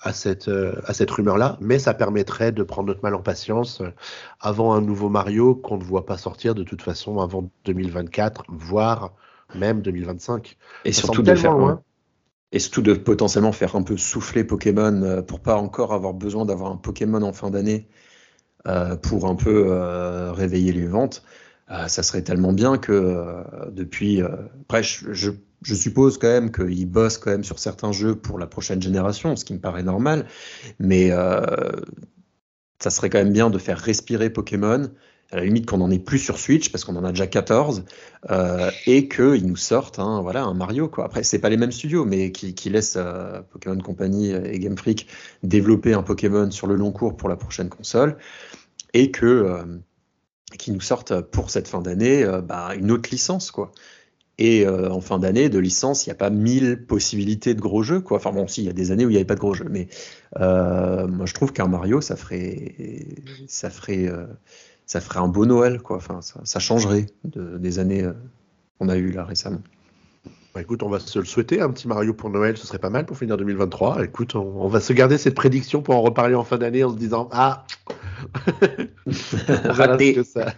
à cette, à cette rumeur-là. Mais ça permettrait de prendre notre mal en patience avant un nouveau Mario qu'on ne voit pas sortir de toute façon avant 2024, voire même 2025. Et Ça surtout de tellement faire loin. Et surtout de potentiellement faire un peu souffler Pokémon euh, pour pas encore avoir besoin d'avoir un Pokémon en fin d'année euh, pour un peu euh, réveiller les ventes. Ça serait tellement bien que depuis. après, je, suppose quand même qu'ils bossent quand même sur certains jeux pour la prochaine génération, ce qui me paraît normal. Mais ça serait quand même bien de faire respirer Pokémon à la limite qu'on en ait plus sur Switch parce qu'on en a déjà 14 euh, et qu'ils nous sortent voilà, un Mario. Quoi. Après, c'est pas les mêmes studios, mais qui, qui laissent euh, Pokémon Company et Game Freak développer un Pokémon sur le long cours pour la prochaine console et que euh, qui nous sortent pour cette fin d'année bah, une autre licence. quoi. Et en fin d'année, de licence, il n'y a pas mille possibilités de gros jeux. Quoi. Enfin bon, si, il y a des années où il n'y avait pas de gros jeux. Mais moi, je trouve qu'un Mario, ça ferait, ça ferait ça ferait un beau Noël, quoi. Enfin, ça, changerait des années euh, qu'on a eues là récemment. Bah, écoute, on va se le souhaiter, un petit Mario pour Noël, ce serait pas mal pour finir 2023. Écoute, on, va se garder cette prédiction pour en reparler en fin d'année en se disant Ah Raté ça...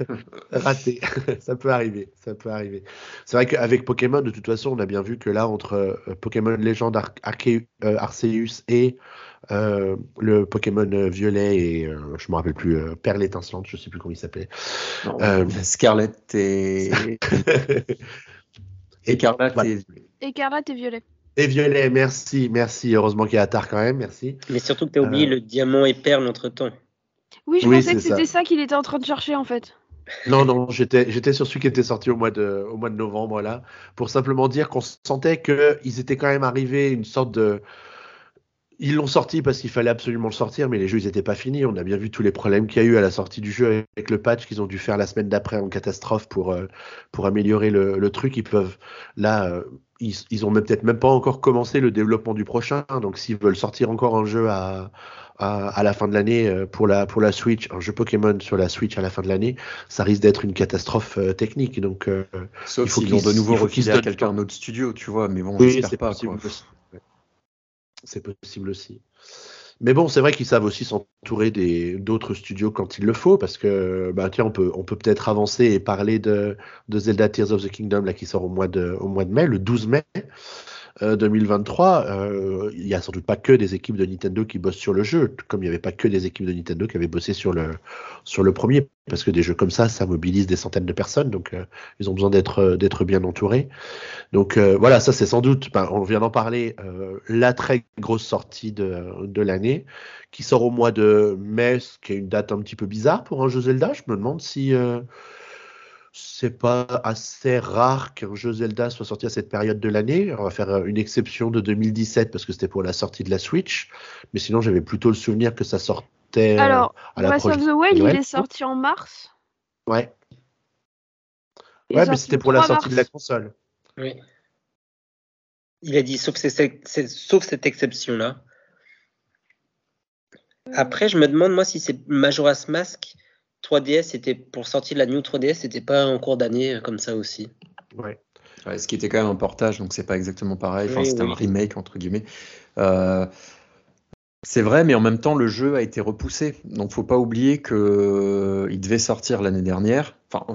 Raté Ça peut arriver, ça peut arriver. C'est vrai qu'avec Pokémon, de toute façon, on a bien vu que là, entre euh, Pokémon Legend euh, Arceus et euh, le Pokémon violet et euh, je me rappelle plus euh, Perle étincelante, je sais plus comment il s'appelait. Scarlet et Écarlate et... Écarlate et violet. Et violet, merci, merci. Heureusement qu'il y a tard quand même, merci. Mais surtout que tu as oublié le diamant et perle entre temps. Oui, je pensais que c'était ça, qu'il était en train de chercher en fait. Non, non, j'étais, j'étais sur celui qui était sorti au mois de, au mois de novembre là, pour simplement dire qu'on sentait qu'ils étaient quand même arrivés une sorte de, ils l'ont sorti parce qu'il fallait absolument le sortir, mais les jeux, ils n'étaient pas finis. On a bien vu tous les problèmes qu'il y a eu à la sortie du jeu avec le patch qu'ils ont dû faire la semaine d'après en catastrophe pour, euh, pour améliorer le, truc. Ils peuvent, là, euh, ils, ils ont peut-être même pas encore commencé le développement du prochain. Donc, s'ils veulent sortir encore un jeu à, à, la fin de l'année euh, pour la, pour la Switch, un jeu Pokémon sur la Switch à la fin de l'année, ça risque d'être une catastrophe technique. Donc, Sauf il faut qu'ils ont de nouveau refusé à quelqu'un d'autre studio, tu vois. Mais bon, oui, j'espère pas. Quoi. C'est possible aussi. Mais bon, c'est vrai qu'ils savent aussi s'entourer d'autres studios quand il le faut, parce que bah, tiens, on peut on peut peut-être avancer et parler de, de, Zelda Tears of the Kingdom là qui sort au mois de au mois de mai, le 12 mai. 2023, euh, euh, il n'y a sans doute pas que des équipes de Nintendo qui bossent sur le jeu, comme il n'y avait pas que des équipes de Nintendo qui avaient bossé sur le, sur le premier, parce que des jeux comme ça, ça mobilise des centaines de personnes, donc euh, ils ont besoin d'être bien entourés. Donc voilà, ça c'est sans doute, ben, on vient d'en parler, la très grosse sortie de, de l'année, qui sort au mois de mai, ce qui est une date un petit peu bizarre pour un jeu Zelda. Je me demande si c'est pas assez rare qu'un jeu Zelda soit sorti à cette période de l'année. On va faire euh, une exception de 2017 parce que c'était pour la sortie de la Switch. Mais sinon, j'avais plutôt le souvenir que ça sortait. Euh, Alors, à Breath of the Wild, il est sorti en mars? Ouais. ouais, mais c'était pour la sortie de la console. Oui. Il a dit sauf, sauf cette exception-là. Euh. Après, je me demande, moi, si c'est Majora's Mask 3DS, c'était pour sortir la New 3DS, c'était pas en cours d'année euh, comme ça aussi. Ouais. ce qui était quand même un portage, donc c'est pas exactement pareil. Enfin, c'était un remake entre guillemets. Euh, c'est vrai, mais en même temps, le jeu a été repoussé. Donc, faut pas oublier que euh, il devait sortir l'année dernière. Enfin,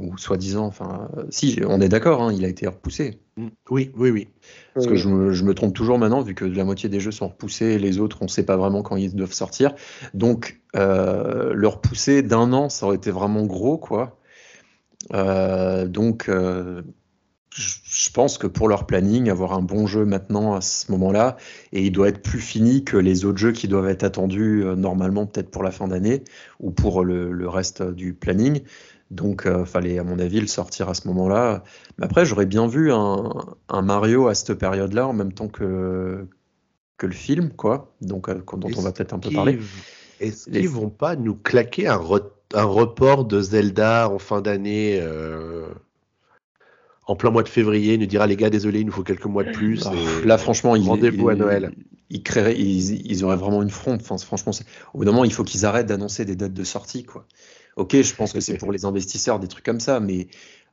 ou soi-disant. Enfin, si, on est d'accord, hein, il a été repoussé. Mm. Oui, oui, oui. Parce que je me, trompe toujours maintenant, vu que la moitié des jeux sont repoussés, et les autres, on ne sait pas vraiment quand ils doivent sortir. Donc, euh, le repousser d'un an, ça aurait été vraiment gros, quoi. Euh, donc, euh, je pense que pour leur planning, avoir un bon jeu maintenant à ce moment-là, et il doit être plus fini que les autres jeux qui doivent être attendus euh, normalement peut-être pour la fin d'année ou pour le, reste du planning. Donc, il euh, fallait, à mon avis, le sortir à ce moment-là. Mais après, j'aurais bien vu un, Mario à cette période-là, en même temps que, que le film, quoi. Donc, euh, dont on va peut-être un peu parler. Est-ce qu'ils vont pas nous claquer un, un, report de Zelda en fin d'année en plein mois de février, nous dira les gars, désolé, il nous faut quelques mois de plus. Ah, là, franchement, rendez-vous à Noël. Ils, créeraient, ils, auraient vraiment une fronde. Enfin, franchement, au bout d'un moment, il faut qu'ils arrêtent d'annoncer des dates de sortie, quoi. Ok, je pense que c'est pour les investisseurs, des trucs comme ça, mais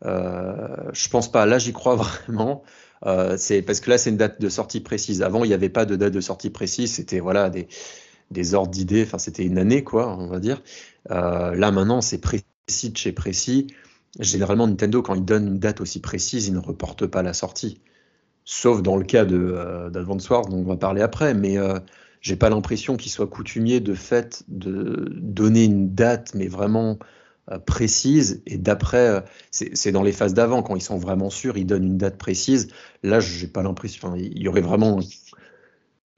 euh, je pense pas. Là, j'y crois vraiment. Euh, c'est parce que là, c'est une date de sortie précise. Avant, il n'y avait pas de date de sortie précise. C'était voilà des, des ordres d'idées. Enfin, c'était une année, quoi, on va dire. Euh, là, maintenant, c'est précis de chez précis. Généralement, Nintendo, quand il donne une date aussi précise, il ne reporte pas la sortie. Sauf dans le cas euh, d'Advance Wars, dont on va parler après. Mais euh, j'ai pas l'impression qu'il soit coutumier de fait de donner une date, mais vraiment euh, précise. Et d'après, c'est dans les phases d'avant, quand ils sont vraiment sûrs, ils donnent une date précise. Là, j'ai pas l'impression. il y aurait vraiment.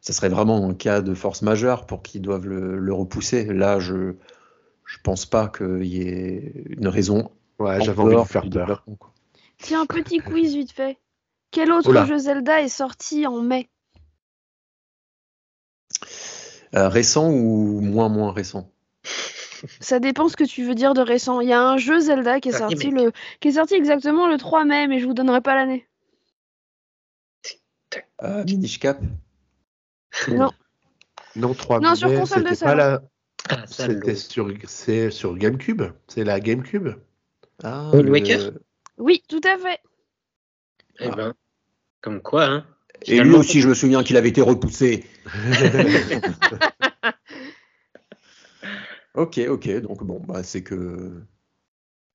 Ça serait vraiment un cas de force majeure pour qu'ils doivent le, le repousser. Là, je je pense pas qu'il y ait une raison. Ouais, j'avais envie de vous faire peur. Tiens, un petit quiz vite fait. Quel autre Oula. jeu Zelda est sorti en mai? Euh, récent ou moins moins récent? Ça dépend ce que tu veux dire de récent. Il y a un jeu Zelda qui est sorti le qui est sorti exactement le 3 mai, mais je vous donnerai pas l'année. euh, Minish Cap Non. Non, 3 Non, sur console de salon. la... Ah, ça, C'était sur... C'est sur GameCube. C'est la GameCube. Ah, Wind Waker Oui, tout à fait. Eh ben, comme quoi, hein. Et lui aussi, je me souviens qu'il avait été repoussé. ok, ok. Donc bon, bah, c'est que.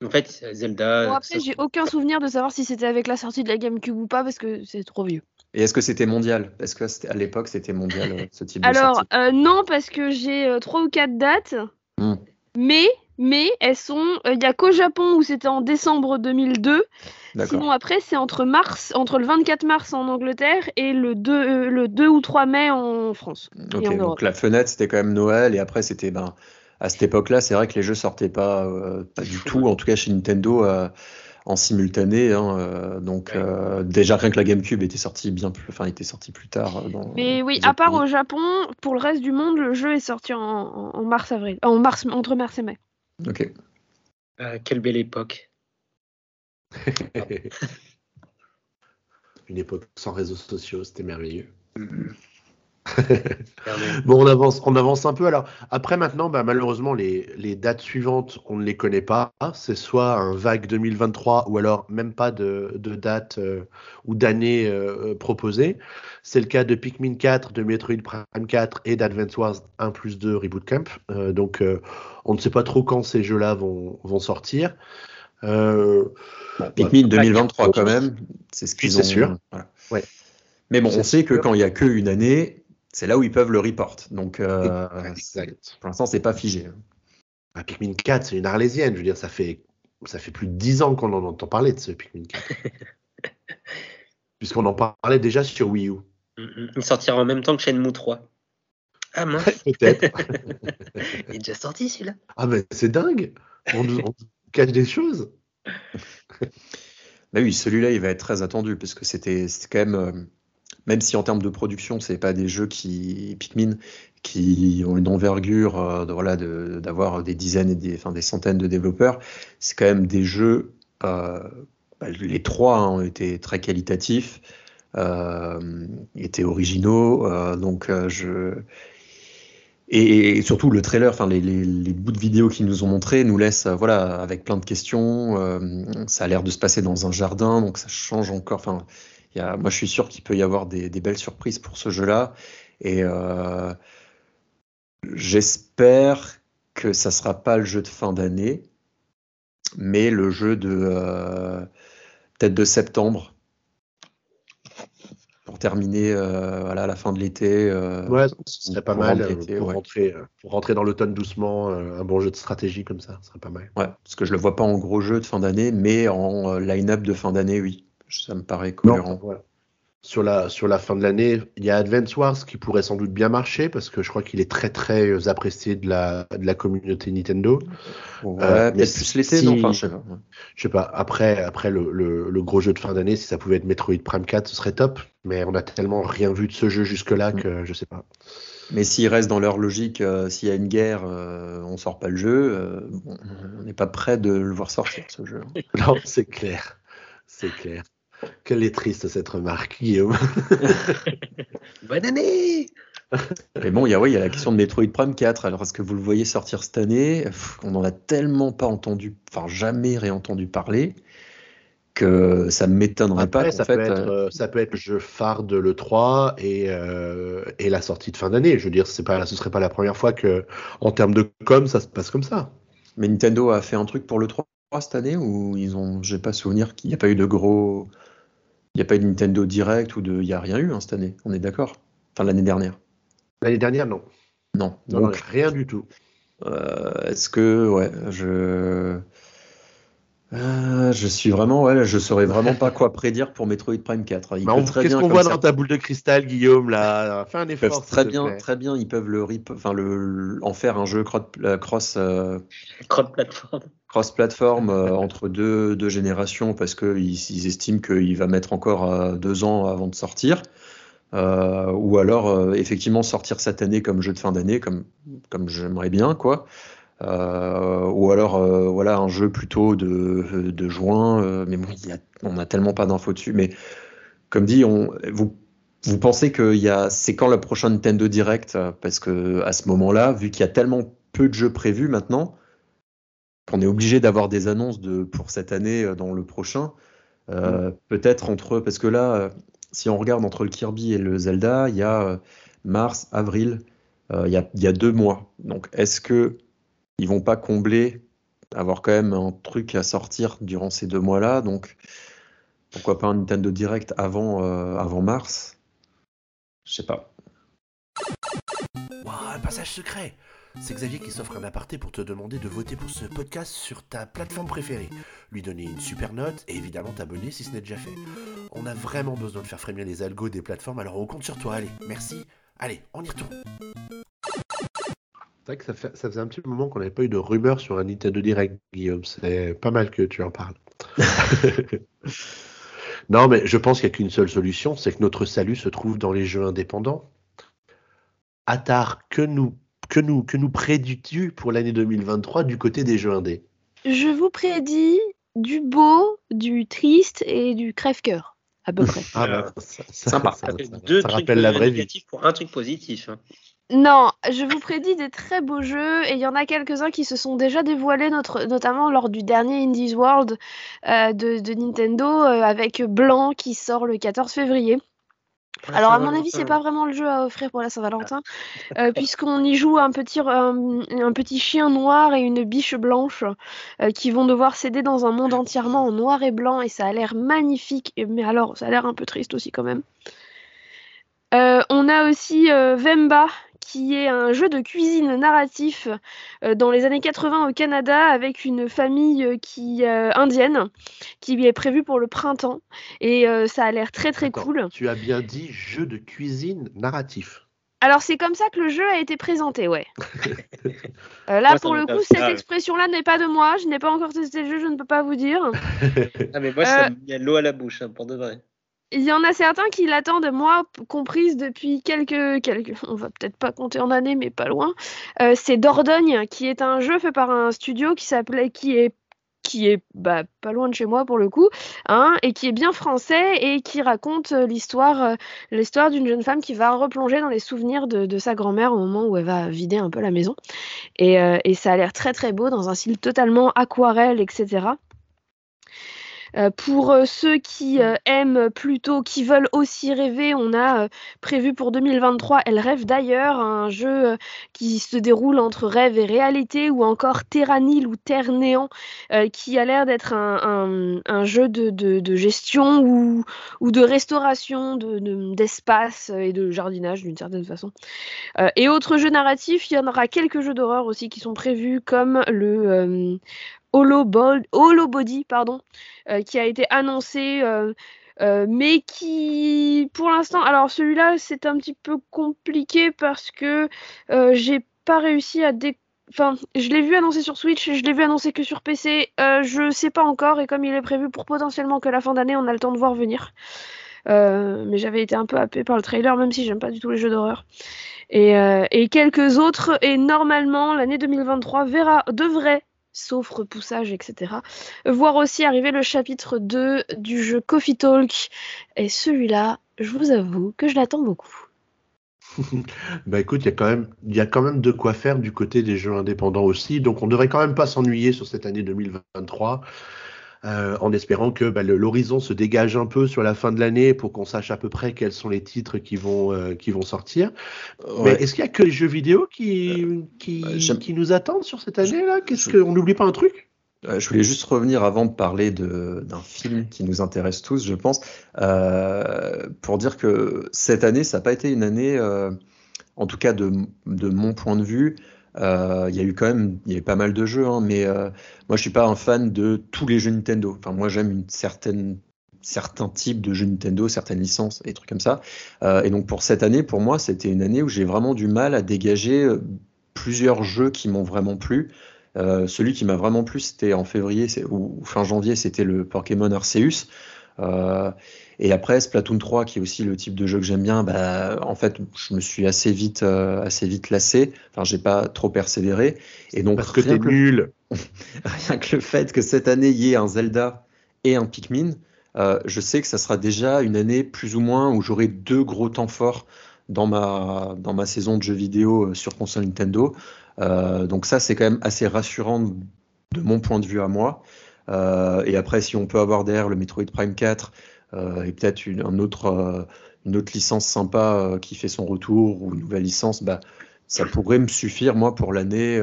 En fait, Zelda. Bon, après, Euh, ça- j'ai aucun souvenir de savoir si c'était avec la sortie de la GameCube ou pas parce que c'est trop vieux. Et est-ce que c'était mondial? Est-ce que à l'époque c'était mondial euh, ce type de Alors, sortie? euh, non, parce que j'ai euh, trois ou quatre dates, Hmm. mais, mais elles sont. Il n'y a qu'au Japon où c'était en décembre 2002. D'accord. Sinon, après, c'est entre mars, entre le 24 mars en Angleterre et le 2, euh, le 2 ou 3 mai en France. Ok, et en donc Europe. la fenêtre c'était quand même Noël et après c'était ben à cette époque-là, c'est vrai que les jeux sortaient pas euh, pas du tout, en tout cas chez Nintendo euh, en simultané. hein, euh, donc Ouais. euh, déjà rien que la GameCube était sortie bien plus, enfin était sortie plus tard. euh, dans Mais oui, à part pays. au Japon, pour le reste du monde, le jeu est sorti en, en- en mars-avril. En mars, entre mars et mai. Ok. euh, quelle belle époque. Une époque sans réseaux sociaux, c'était merveilleux. Clairement. Bon, on avance, on avance un peu. Alors, après, maintenant, bah, malheureusement, les, les dates suivantes, on ne les connaît pas. C'est soit un vague 2023 ou alors même pas de, de date euh, ou d'année euh, proposée. C'est le cas de Pikmin 4, de Metroid Prime 4 et d'Advance Wars 1 plus 2 Reboot Camp. Euh, donc, euh, on ne sait pas trop quand ces jeux-là vont, vont sortir. Euh, Pikmin bah, 2023 bah, quand même, c'est ce qu'ils c'est ont. sûr. voilà. Ouais. Mais bon, C'est on sait que sûr. quand il y a qu'une année, c'est là où ils peuvent le report. Donc euh, exact. pour l'instant, c'est pas figé. Ah, Pikmin 4, c'est une arlésienne. Je veux dire, ça fait, ça fait plus de 10 ans qu'on en entend parler de ce Pikmin 4. Puisqu'on en parlait déjà sur Wii U. Mm, mm. Il sortira en même temps que Shenmue 3. Ah mince, Peut-être. il est déjà sorti celui-là. ah, mais c'est dingue. On nous, on nous cache des choses. Bah oui, celui-là, il va être très attendu parce que c'était c'était quand même, euh, même si en termes de production, c'est pas des jeux qui Pikmin qui ont une envergure euh, de- voilà d'avoir des dizaines et des, des centaines de développeurs, c'est quand même des jeux. euh, bah, les trois hein, ont été très qualitatifs, euh, étaient originaux, donc je et, surtout le trailer, enfin les, les- bouts de vidéo qu'ils nous ont montrés nous laissent voilà avec plein de questions. ça a l'air de se passer dans un jardin, donc ça change encore. Y a, moi je suis sûr qu'il peut y avoir des, des belles surprises pour ce jeu-là. Et euh, j'espère que ça sera pas le jeu de fin d'année, mais le jeu de euh, peut-être de septembre pour terminer euh, voilà, à la fin de l'été. euh, Ouais, ce serait pas mal euh, pour, ouais. rentrer, pour rentrer dans l'automne doucement. un bon jeu de stratégie comme ça, ce serait pas mal. Ouais, parce que je le vois pas en gros jeu de fin d'année, mais en line-up de fin d'année, oui. Ça me paraît cohérent. voilà. Sur la, sur la fin de l'année, il y a Advance Wars qui pourrait sans doute bien marcher parce que je crois qu'il est très très euh, apprécié de la, de la communauté Nintendo. Ouais, Euh, mais peut-être plus l'été, si- non Enfin, je sais pas. ouais. Je sais pas, après, après le, le- le gros jeu de fin d'année, si ça pouvait être Metroid Prime 4, ce serait top. Mais on a tellement rien vu de ce jeu jusque-là Mm. que je sais pas. Mais s'ils restent dans leur logique, euh, s'il y a une guerre, euh, on sort pas le jeu, euh, bon, on n'est pas prêt de le voir sortir, ce jeu. Non, c'est clair. C'est clair. Quelle est triste cette remarque, Guillaume. Bonne année Mais bon, il y, a, ouais, il y a la question de Metroid Prime 4. Alors, est-ce que vous le voyez sortir cette année? On n'en a tellement pas entendu, enfin jamais réentendu parler, que ça ne m'étonnerait pas ça, fait. peut être, euh, ça peut être le jeu phare de l'E3 et, euh, et la sortie de fin d'année. Je veux dire, c'est pas, ce serait pas la première fois que, en termes de com, ça se passe comme ça. Mais Nintendo a fait un truc pour le 3 cette année ou ils ont, j'ai pas souvenir qu'il n'y a pas eu de gros, il n'y a pas eu de Nintendo Direct ou de, il n'y a rien eu hein, cette année. On est d'accord? Enfin l'année dernière. L'année dernière, non. Non. Donc non, rien du tout. euh, est-ce que ouais, je Euh, je suis vraiment, ouais, je saurais vraiment pas quoi prédire pour Metroid Prime 4. Bah, Qu'est-ce qu'on voit dans ta boule de cristal, Guillaume là? Fais un effort. très bien, très bien. Ils peuvent le, enfin le, en faire un jeu cross, cross, euh, cross platform, cross platform euh, entre deux, deux, générations parce qu'ils ils estiment qu'il va mettre encore deux ans avant de sortir. ou alors effectivement sortir cette année comme jeu de fin d'année, comme, comme j'aimerais bien, quoi. Euh, ou alors euh, voilà un jeu plutôt de, de juin, euh, mais bon, y a, on n'a tellement pas d'infos dessus. Mais comme dit, on, vous, vous pensez que c'est quand le prochain Nintendo Direct Parce que à ce moment-là, vu qu'il y a tellement peu de jeux prévus maintenant, qu'on est obligé d'avoir des annonces de, pour cette année dans le prochain, mm. peut-être entre parce que là, si on regarde entre le Kirby et le Zelda, il y a mars, avril, il y, a, il y a deux mois. Donc est-ce que ils vont pas combler, avoir quand même un truc à sortir durant ces deux mois-là? Donc, pourquoi pas un Nintendo Direct avant, euh, avant mars? Je sais pas. un passage secret c'est Xavier qui s'offre un aparté pour te demander de voter pour ce podcast sur ta plateforme préférée, lui donner une super note et évidemment t'abonner si ce n'est déjà fait. On a vraiment besoin de faire frémir les algos des plateformes, alors on compte sur toi, allez, merci, allez, on y retourne. C'est vrai que ça, fait, ça faisait un petit moment qu'on n'avait pas eu de rumeurs sur un Nintendo Direct, Guillaume. C'est pas mal que tu en parles. non, mais je pense qu'il n'y a qu'une seule solution, c'est que notre salut se trouve dans les jeux indépendants. Attar, que nous, que nous, que nous prédis-tu pour l'année 2023 du côté des jeux indés Je vous prédis du beau, du triste et du crève-cœur, à peu près. ah bah, ça, Sympa. Ça, Deux trucs rappelle la vraie vie. pour un truc positif. Hein. Non, je vous prédis des très beaux jeux et il y en a quelques-uns qui se sont déjà dévoilés, notamment lors du dernier Indies World euh, de, Nintendo euh, avec Blanc qui sort le 14 février. Alors à mon avis, c'est pas vraiment le jeu à offrir pour la Saint-Valentin, euh, puisqu'on y joue un petit, un, petit chien noir et une biche blanche qui vont devoir s'aider dans un monde entièrement en noir et blanc et ça a l'air magnifique, mais alors ça a l'air un peu triste aussi quand même. on a aussi Vemba qui est un jeu de cuisine narratif euh, dans les années 80 au Canada avec une famille euh, qui euh, indienne qui est prévue pour le printemps et ça a l'air très très cool. Tu as bien dit jeu de cuisine narratif. Alors c'est comme ça que le jeu a été présenté, ouais. là pour le coup, cette expression-là n'est pas de moi. Je n'ai pas encore testé le jeu, je ne peux pas vous dire. ah mais moi, ça me met l'eau à la bouche, hein, pour de vrai. Il y en a certains qui l'attendent, moi comprise depuis quelques, quelques, on va peut-être pas compter en années, mais pas loin. Euh, c'est Dordogne, qui est un jeu fait par un studio qui s'appelait, qui est qui est bah, pas loin de chez moi pour le coup, hein, et qui est bien français et qui raconte euh, l'histoire euh, l'histoire d'une jeune femme qui va replonger dans les souvenirs de, sa grand-mère au moment où elle va vider un peu la maison. Et, et ça a l'air très très beau dans un style totalement aquarelle, etc. Euh, pour euh, ceux qui euh, aiment plutôt, qui veulent aussi rêver, on a prévu pour 2023 Elle rêve d'ailleurs, un jeu qui se déroule entre rêve et réalité, ou encore Terranil ou Terre Néant, qui a l'air d'être un, jeu de, gestion ou, de restauration d'espace et de jardinage d'une certaine façon. et autres jeux narratifs, il y en aura quelques jeux d'horreur aussi qui sont prévus, comme le Holo, Body, pardon, euh, qui a été annoncé, euh, euh, mais qui, pour l'instant, alors celui-là, c'est un petit peu compliqué parce que j'ai pas réussi à dé... Enfin, je l'ai vu annoncé sur Switch, je l'ai vu annoncé que sur PC, je sais pas encore, et comme il est prévu pour potentiellement que la fin d'année, on a le temps de voir venir. mais j'avais été un peu happé par le trailer, même si j'aime pas du tout les jeux d'horreur. Et, quelques autres. Et normalement, l'année 2023 verra, devrait sauf repoussage, etc. Voir aussi arriver le chapitre 2 du jeu Coffee Talk. Et celui-là, je vous avoue que je l'attends beaucoup. bah écoute, il y, a quand même, y a quand même de quoi faire du côté des jeux indépendants aussi. Donc on devrait quand même pas s'ennuyer sur cette année 2023. Euh, en espérant que bah, l'horizon se dégage un peu sur la fin de l'année pour qu'on sache à peu près quels sont les titres qui vont, euh, qui vont sortir. Mais est-ce qu'il y a que les jeux vidéo qui, euh, qui, qui nous attendent sur cette année-là Qu'est-ce qu'on n'oublie pas un truc? Je voulais juste revenir avant de parler d'un film qui nous intéresse tous, je pense, pour dire que cette année, ça n'a pas été une année, en tout cas de, de, mon point de vue, Euh, il y a eu quand même, y avait pas mal de jeux, hein, mais euh, moi je suis pas un fan de tous les jeux Nintendo. Enfin, moi j'aime une certaine certains types de jeux Nintendo, certaines licences et trucs comme ça. Euh, et donc pour cette année, pour moi, c'était une année où j'ai vraiment du mal à dégager plusieurs jeux qui m'ont vraiment plu. celui qui m'a vraiment plu, c'était en février ou fin janvier, c'était le Pokémon Arceus. Et après, Splatoon 3, qui est aussi le type de jeu que j'aime bien, bah, en fait, je me suis assez vite, euh, assez vite lassé. Enfin, j'ai pas trop persévéré. Et donc, Parce que t'es nul. rien que le fait que cette année, il y ait un Zelda et un Pikmin, euh, je sais que ça sera déjà une année plus ou moins où j'aurai deux gros temps forts dans ma, dans ma saison de jeux vidéo euh, sur console Nintendo. donc ça, c'est quand même assez rassurant de mon point de vue à moi. et après, si on peut avoir derrière le Metroid Prime 4, euh, et peut-être une, un autre, euh, une autre licence sympa euh, qui fait son retour ou une nouvelle licence, bah, ça pourrait me suffire, moi, pour l'année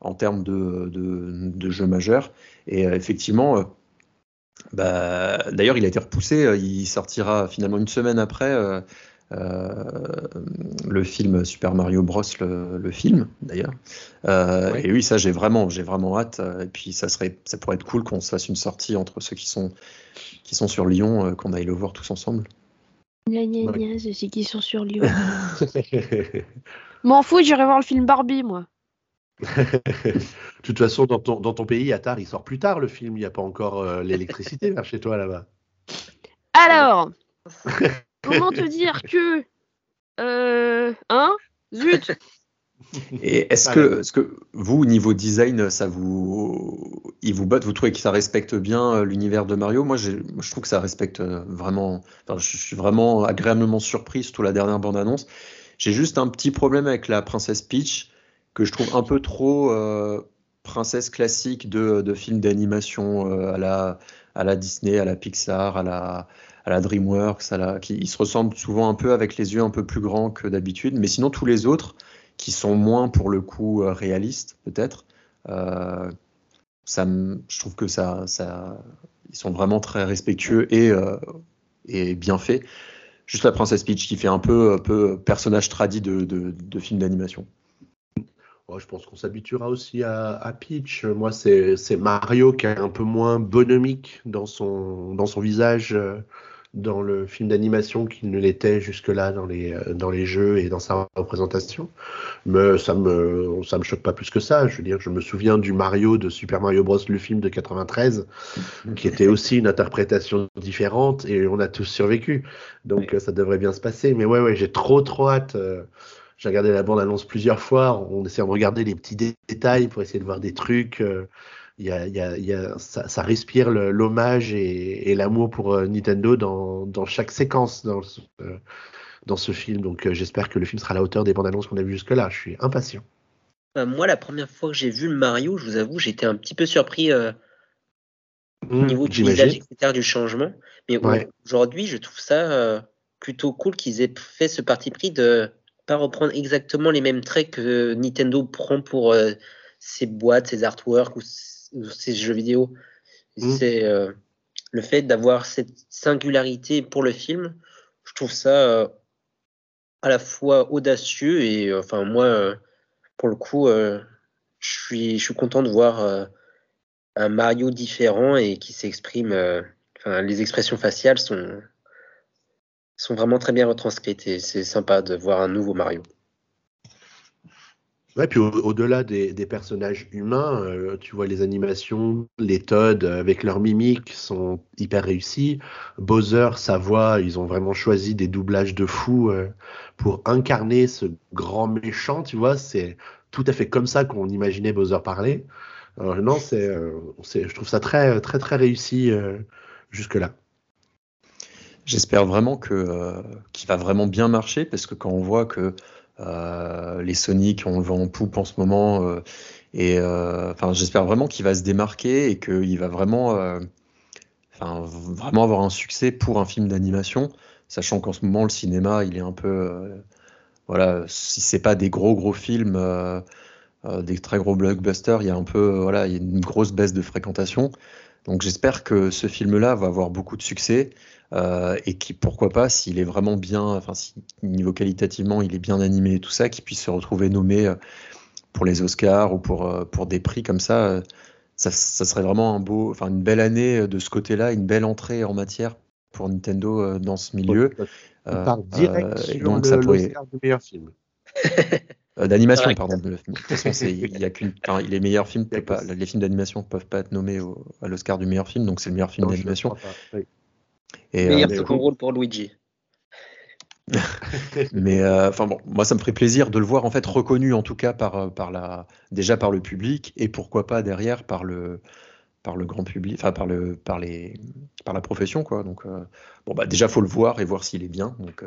en termes de, de, de jeux majeurs. Et effectivement, bah, d'ailleurs, il a été repoussé. Il sortira finalement une semaine après euh, le film Super Mario Bros, le, film d'ailleurs. Et oui, ça, j'ai vraiment, j'ai vraiment hâte. Et puis, ça serait, ça pourrait être cool qu'on se fasse une sortie entre ceux qui sont qui sont sur Lyon, euh, qu'on aille le voir tous ensemble. Gna gna gna, c'est ceux qui sont sur Lyon. M'en fous, j'irai voir le film Barbie, moi. de toute façon, dans ton, dans ton pays, Attar, il sort plus tard le film. Il n'y a pas encore euh, l'électricité vers chez toi là-bas. Alors, comment te dire que. Euh, hein Zut et est-ce que, est que vous, au niveau design, ça vous, il vous botte Vous trouvez que ça respecte bien euh, l'univers de Mario? Moi, je trouve que ça respecte euh, vraiment. Enfin, je suis vraiment agréablement surpris, surtout la dernière bande-annonce. J'ai juste un petit problème avec la princesse Peach, que je trouve un peu trop princesse classique de, de films d'animation à, la, à la Disney, à la Pixar, à la, à la DreamWorks, à la, qui ils se ressemblent souvent un peu avec les yeux un peu plus grands que d'habitude. Mais sinon, tous les autres qui sont moins pour le coup euh, réalistes peut-être. Euh, je trouve que ça, ils sont vraiment très respectueux et, euh, bien faits. Juste la princesse Peach qui fait un peu, un personnage tradit de, de, de film d'animation. je pense qu'on s'habituera aussi à, Peach. Moi, c'est Mario qui est un peu moins bonomique dans son visage dans le film d'animation qu'il ne l'était jusque-là dans les, euh, dans les jeux et dans sa représentation. Mais ça me, ça me choque pas plus que ça. Je veux dire, je me souviens du Mario de Super Mario Bros, le film de 93, qui était aussi une interprétation différente et on a tous survécu. Donc ça devrait bien se passer. Mais ouais, ouais, j'ai trop, trop hâte. Euh, j'ai regardé la bande-annonce plusieurs fois. On essaie de regarder les petits détails pour essayer de voir des trucs. Y a, y a, y a, ça, ça, respire l'hommage et, et l'amour pour euh, Nintendo dans, dans, chaque séquence dans, ce, euh, dans ce film. Donc euh, j'espère que le film sera à la hauteur des bandes annonces qu'on a vues jusque-là. Je suis impatient. moi, la première fois que j'ai vu le Mario, je vous avoue, j'étais un petit peu surpris au mmh, niveau du visage, etc., du changement. Mais ouais. aujourd'hui, je trouve ça plutôt cool qu'ils aient fait ce parti pris de pas reprendre exactement les mêmes traits que Nintendo prend pour ses boîtes, ses artworks ou ces jeux vidéo. Mmh. C'est euh, le fait d'avoir cette singularité pour le film. Je trouve ça euh, à la fois audacieux et euh, enfin moi, pour le coup, je suis je suis content de voir un Mario différent et qui s'exprime. Enfin, les expressions faciales sont sont vraiment très bien retranscrites et c'est sympa de voir un nouveau Mario. Ouais, puis au-delà des, des, personnages humains, euh, tu vois les animations, les Todd euh, avec leur mimique sont hyper réussis. Bowser, sa voix, ils ont vraiment choisi des doublages de fou euh, pour incarner ce grand méchant, tu vois. C'est tout à fait comme ça qu'on imaginait Bowser parler. Alors, non, c'est, je trouve ça très, très, très réussi jusque-là. J'espère vraiment que qu'il va vraiment bien marcher parce que quand on voit que euh, les Sonic, on le vend en poupe en ce moment. Euh, et euh, j'espère vraiment qu'il va se démarquer et qu'il va vraiment, vraiment avoir un succès pour un film d'animation, sachant qu'en ce moment le cinéma, il est un peu, voilà, si c'est pas des gros gros films. des très gros blockbusters, il y a un peu, voilà, il y a une grosse baisse de fréquentation. Donc j'espère que ce film-là va avoir beaucoup de succès euh, et qui, pourquoi pas, s'il est vraiment bien, enfin, si niveau qualitativement il est bien animé et tout ça, qu'il puisse se retrouver nommé euh, pour les Oscars ou pour, pour des prix comme ça, ça, ça, serait vraiment un beau, enfin une belle année de ce côté-là, une belle entrée en matière pour Nintendo dans ce milieu. On part direct sur donc, le, ça pourrait... du meilleur film. Euh, d'animation, pardon. De, façon, il y a qu'une. les meilleurs films, pas, les films d'animation ne peuvent pas être nommés au, à l'Oscar du meilleur film, donc c'est le meilleur film d'animation. Et, meilleur euh, second rôle pour Luigi. mais euh, enfin bon, moi ça me ferait plaisir de le voir en fait reconnu en tout cas par, par la déjà par le public et pourquoi pas derrière par le par le grand public, enfin par le par les par la profession quoi. Donc bon bah déjà faut le voir et voir s'il est bien. Donc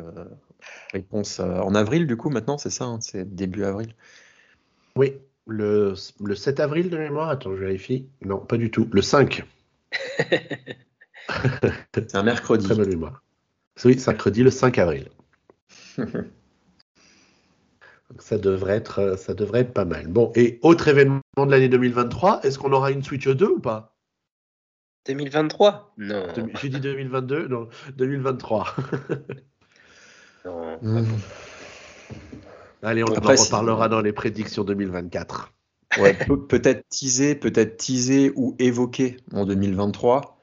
Réponse euh, en avril, du coup, maintenant, c'est ça, hein, c'est début avril. Oui, le, le, 7 avril de mémoire, attends, je vérifie. Non, pas du tout, le 5. c'est un mercredi. Très bonne mémoire. Oui, c'est mercredi, le 5 avril. ça devrait, être, ça devrait être pas mal. Bon, et autre événement de l'année 2023, est-ce qu'on aura une Switch 2 ou pas? 2023 Non. J'ai dit 2022, non, 2023. Mmh. Allez, on en reparlera dans les prédictions 2024. Ouais, peut-être teaser, peut-être teaser ou évoquer en 2023.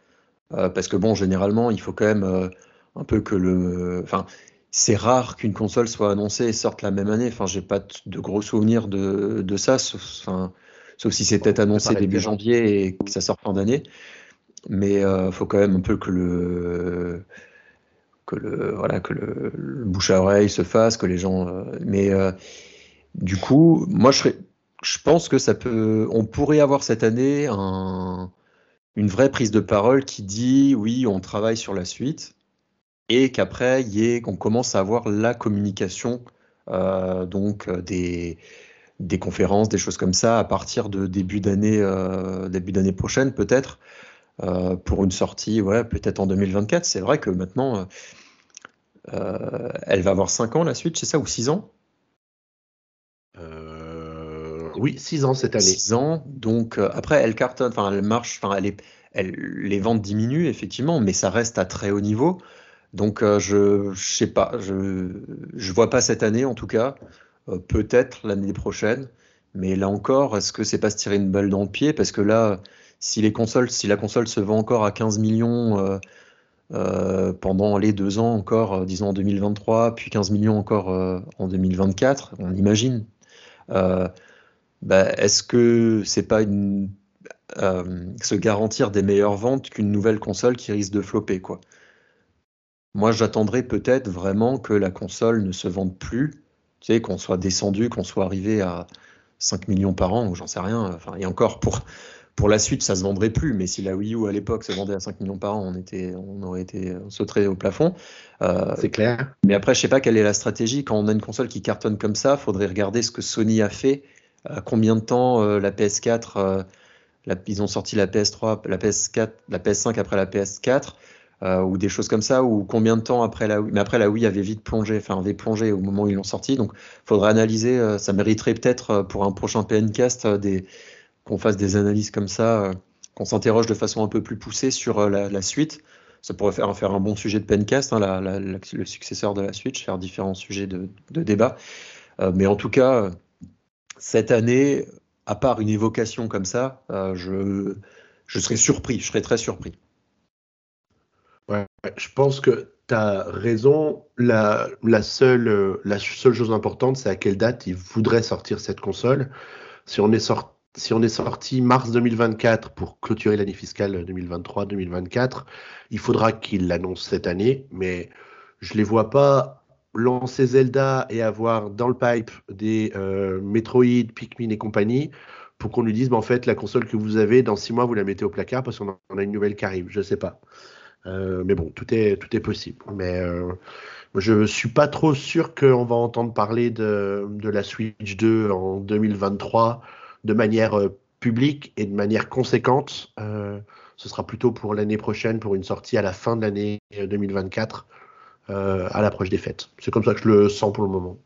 Euh, parce que bon, généralement, il faut quand même euh, un peu que le. Enfin, c'est rare qu'une console soit annoncée et sorte la même année. Enfin, j'ai pas de gros souvenirs de, de ça, sauf, enfin, sauf si c'est peut-être annoncé début janvier et que ça sort fin d'année. Mais il euh, faut quand même un peu que le que le voilà que le, bouche à oreille se fasse, que les gens. Euh, mais euh, du coup, moi je je pense que ça peut, on pourrait avoir cette année un, une vraie prise de parole qui dit oui, on travaille sur la suite et qu'après qu'on commence à avoir la communication euh, donc des des conférences, des choses comme ça à partir de début d'année début d'année prochaine peut-être. Pour une sortie, ouais, peut-être en 2024. C'est vrai que maintenant, euh, elle va avoir 5 ans la suite, c'est ça, ou 6 ans? Euh, Oui, 6 ans cette année. 6 ans, donc euh, après elle cartonne, enfin elle marche, enfin elle est, elle, les ventes diminuent effectivement, mais ça reste à très haut niveau. Donc je, je sais pas, je, je vois pas cette année en tout cas, peut-être l'année prochaine, mais là encore, est-ce que c'est pas se tirer une balle dans le pied? Parce que là, si les consoles, si la console se vend encore à 15 millions euh, pendant les deux ans encore, euh, disons en 2023, puis 15 millions encore euh, en 2024, on imagine. Bah, est-ce que c'est pas une, se garantir des meilleures ventes qu'une nouvelle console qui risque de flopper quoi? Moi, j'attendrais peut-être vraiment que la console ne se vende plus, tu sais, qu'on soit descendu, qu'on soit arrivé à 5 millions par an, ou j'en sais rien. Enfin, et encore pour pour la suite, ça se vendrait plus, mais si la Wii U à l'époque se vendait à 5 millions par an, on, était, on aurait été sauté au plafond. Euh, c'est clair. Mais après, je sais pas quelle est la stratégie. Quand on a une console qui cartonne comme ça, faudrait regarder ce que Sony a fait. Euh, combien de temps euh, la PS4, ils ont sorti la PS3, la PS4, la PS5 après la PS4, ou des choses comme ça, ou combien de temps après la Wii. Mais après, la Wii avait vite plongé, enfin avait plongé au moment où ils l'ont sorti. Donc, faudrait analyser. ça mériterait peut-être pour un prochain PNcast des qu'on fasse des analyses comme ça, euh, qu'on s'interroge de façon un peu plus poussée sur euh, la, suite. Ça pourrait faire, faire un bon sujet de Pencast, hein, le successeur de la Switch, faire différents sujets de, débat. Euh, mais en tout cas, cette année, à part une évocation comme ça, je, serais surpris, je serais très surpris. Je pense que tu as raison. La, la, seule, la seule chose importante, c'est à quelle date ils voudraient sortir cette console. Si on est sorti si on est sorti mars 2024 pour clôturer l'année fiscale 2023-2024, il faudra qu'il l'annonce cette année, mais je ne les vois pas lancer Zelda et avoir dans le pipe des euh, Metroid, Pikmin et compagnie pour qu'on lui dise, bah, en fait, la console que vous avez, dans six mois, vous la mettez au placard parce qu'on a une nouvelle qui arrive. Je ne sais pas. Euh, mais bon, tout est, tout est possible. Mais euh, je ne suis pas trop sûr qu'on va entendre parler de, de la Switch 2 en 2023 de manière euh, publique et de manière conséquente. Euh, ce sera plutôt pour l'année prochaine, pour une sortie à la fin de l'année 2024, euh, à l'approche des fêtes. C'est comme ça que je le sens pour le moment.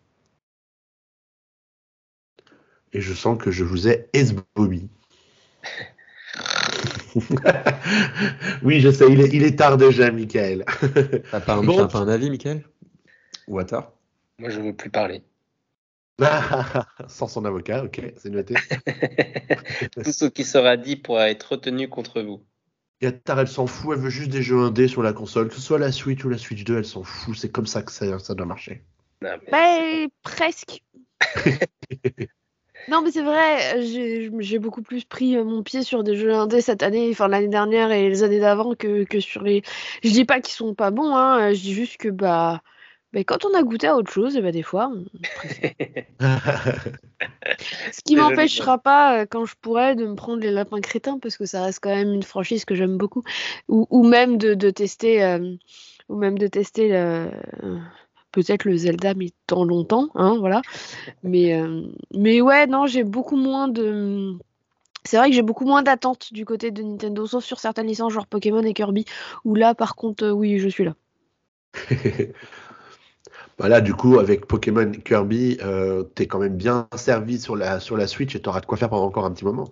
Et je sens que je vous ai esbobby. oui, je sais, il est, tard déjà, Michael. T'as pas, pas, un avis, Michael? Ou à tard Moi, je ne veux plus parler. Sans son avocat, ok, c'est noté. Tout ce qui sera dit pourra être retenu contre vous. Yatar, elle s'en fout, elle veut juste des jeux indés sur la console, que ce soit la Switch ou la Switch 2, elle s'en fout, c'est comme ça que ça, ça doit marcher. Non, mais Bah, presque. non, mais c'est vrai, j'ai beaucoup plus pris euh, mon pied sur des jeux indés cette année, enfin l'année dernière et les années d'avant que, que sur les. Je dis pas qu'ils sont pas bons, hein, je dis juste que bah, bah, quand on a goûté à autre chose, et bah, des fois, on préfère. Ce qui m'empêchera pas, euh, quand je pourrais, de me prendre les lapins crétins, parce que ça reste quand même une franchise que j'aime beaucoup. Ou, ou même de, de tester, euh, ou même de tester le- peut-être le Zelda, mais dans longtemps, hein, voilà. Mais, euh, mais ouais, non, j'ai beaucoup moins de. C'est vrai que j'ai beaucoup moins d'attentes du côté de Nintendo, sauf sur certaines licences, genre Pokémon et Kirby, où là, par contre, euh, oui, je suis là. Voilà, du coup, avec Pokémon Kirby, euh, t'es quand même bien servi sur la, sur la Switch et t'auras de quoi faire pendant encore un petit moment.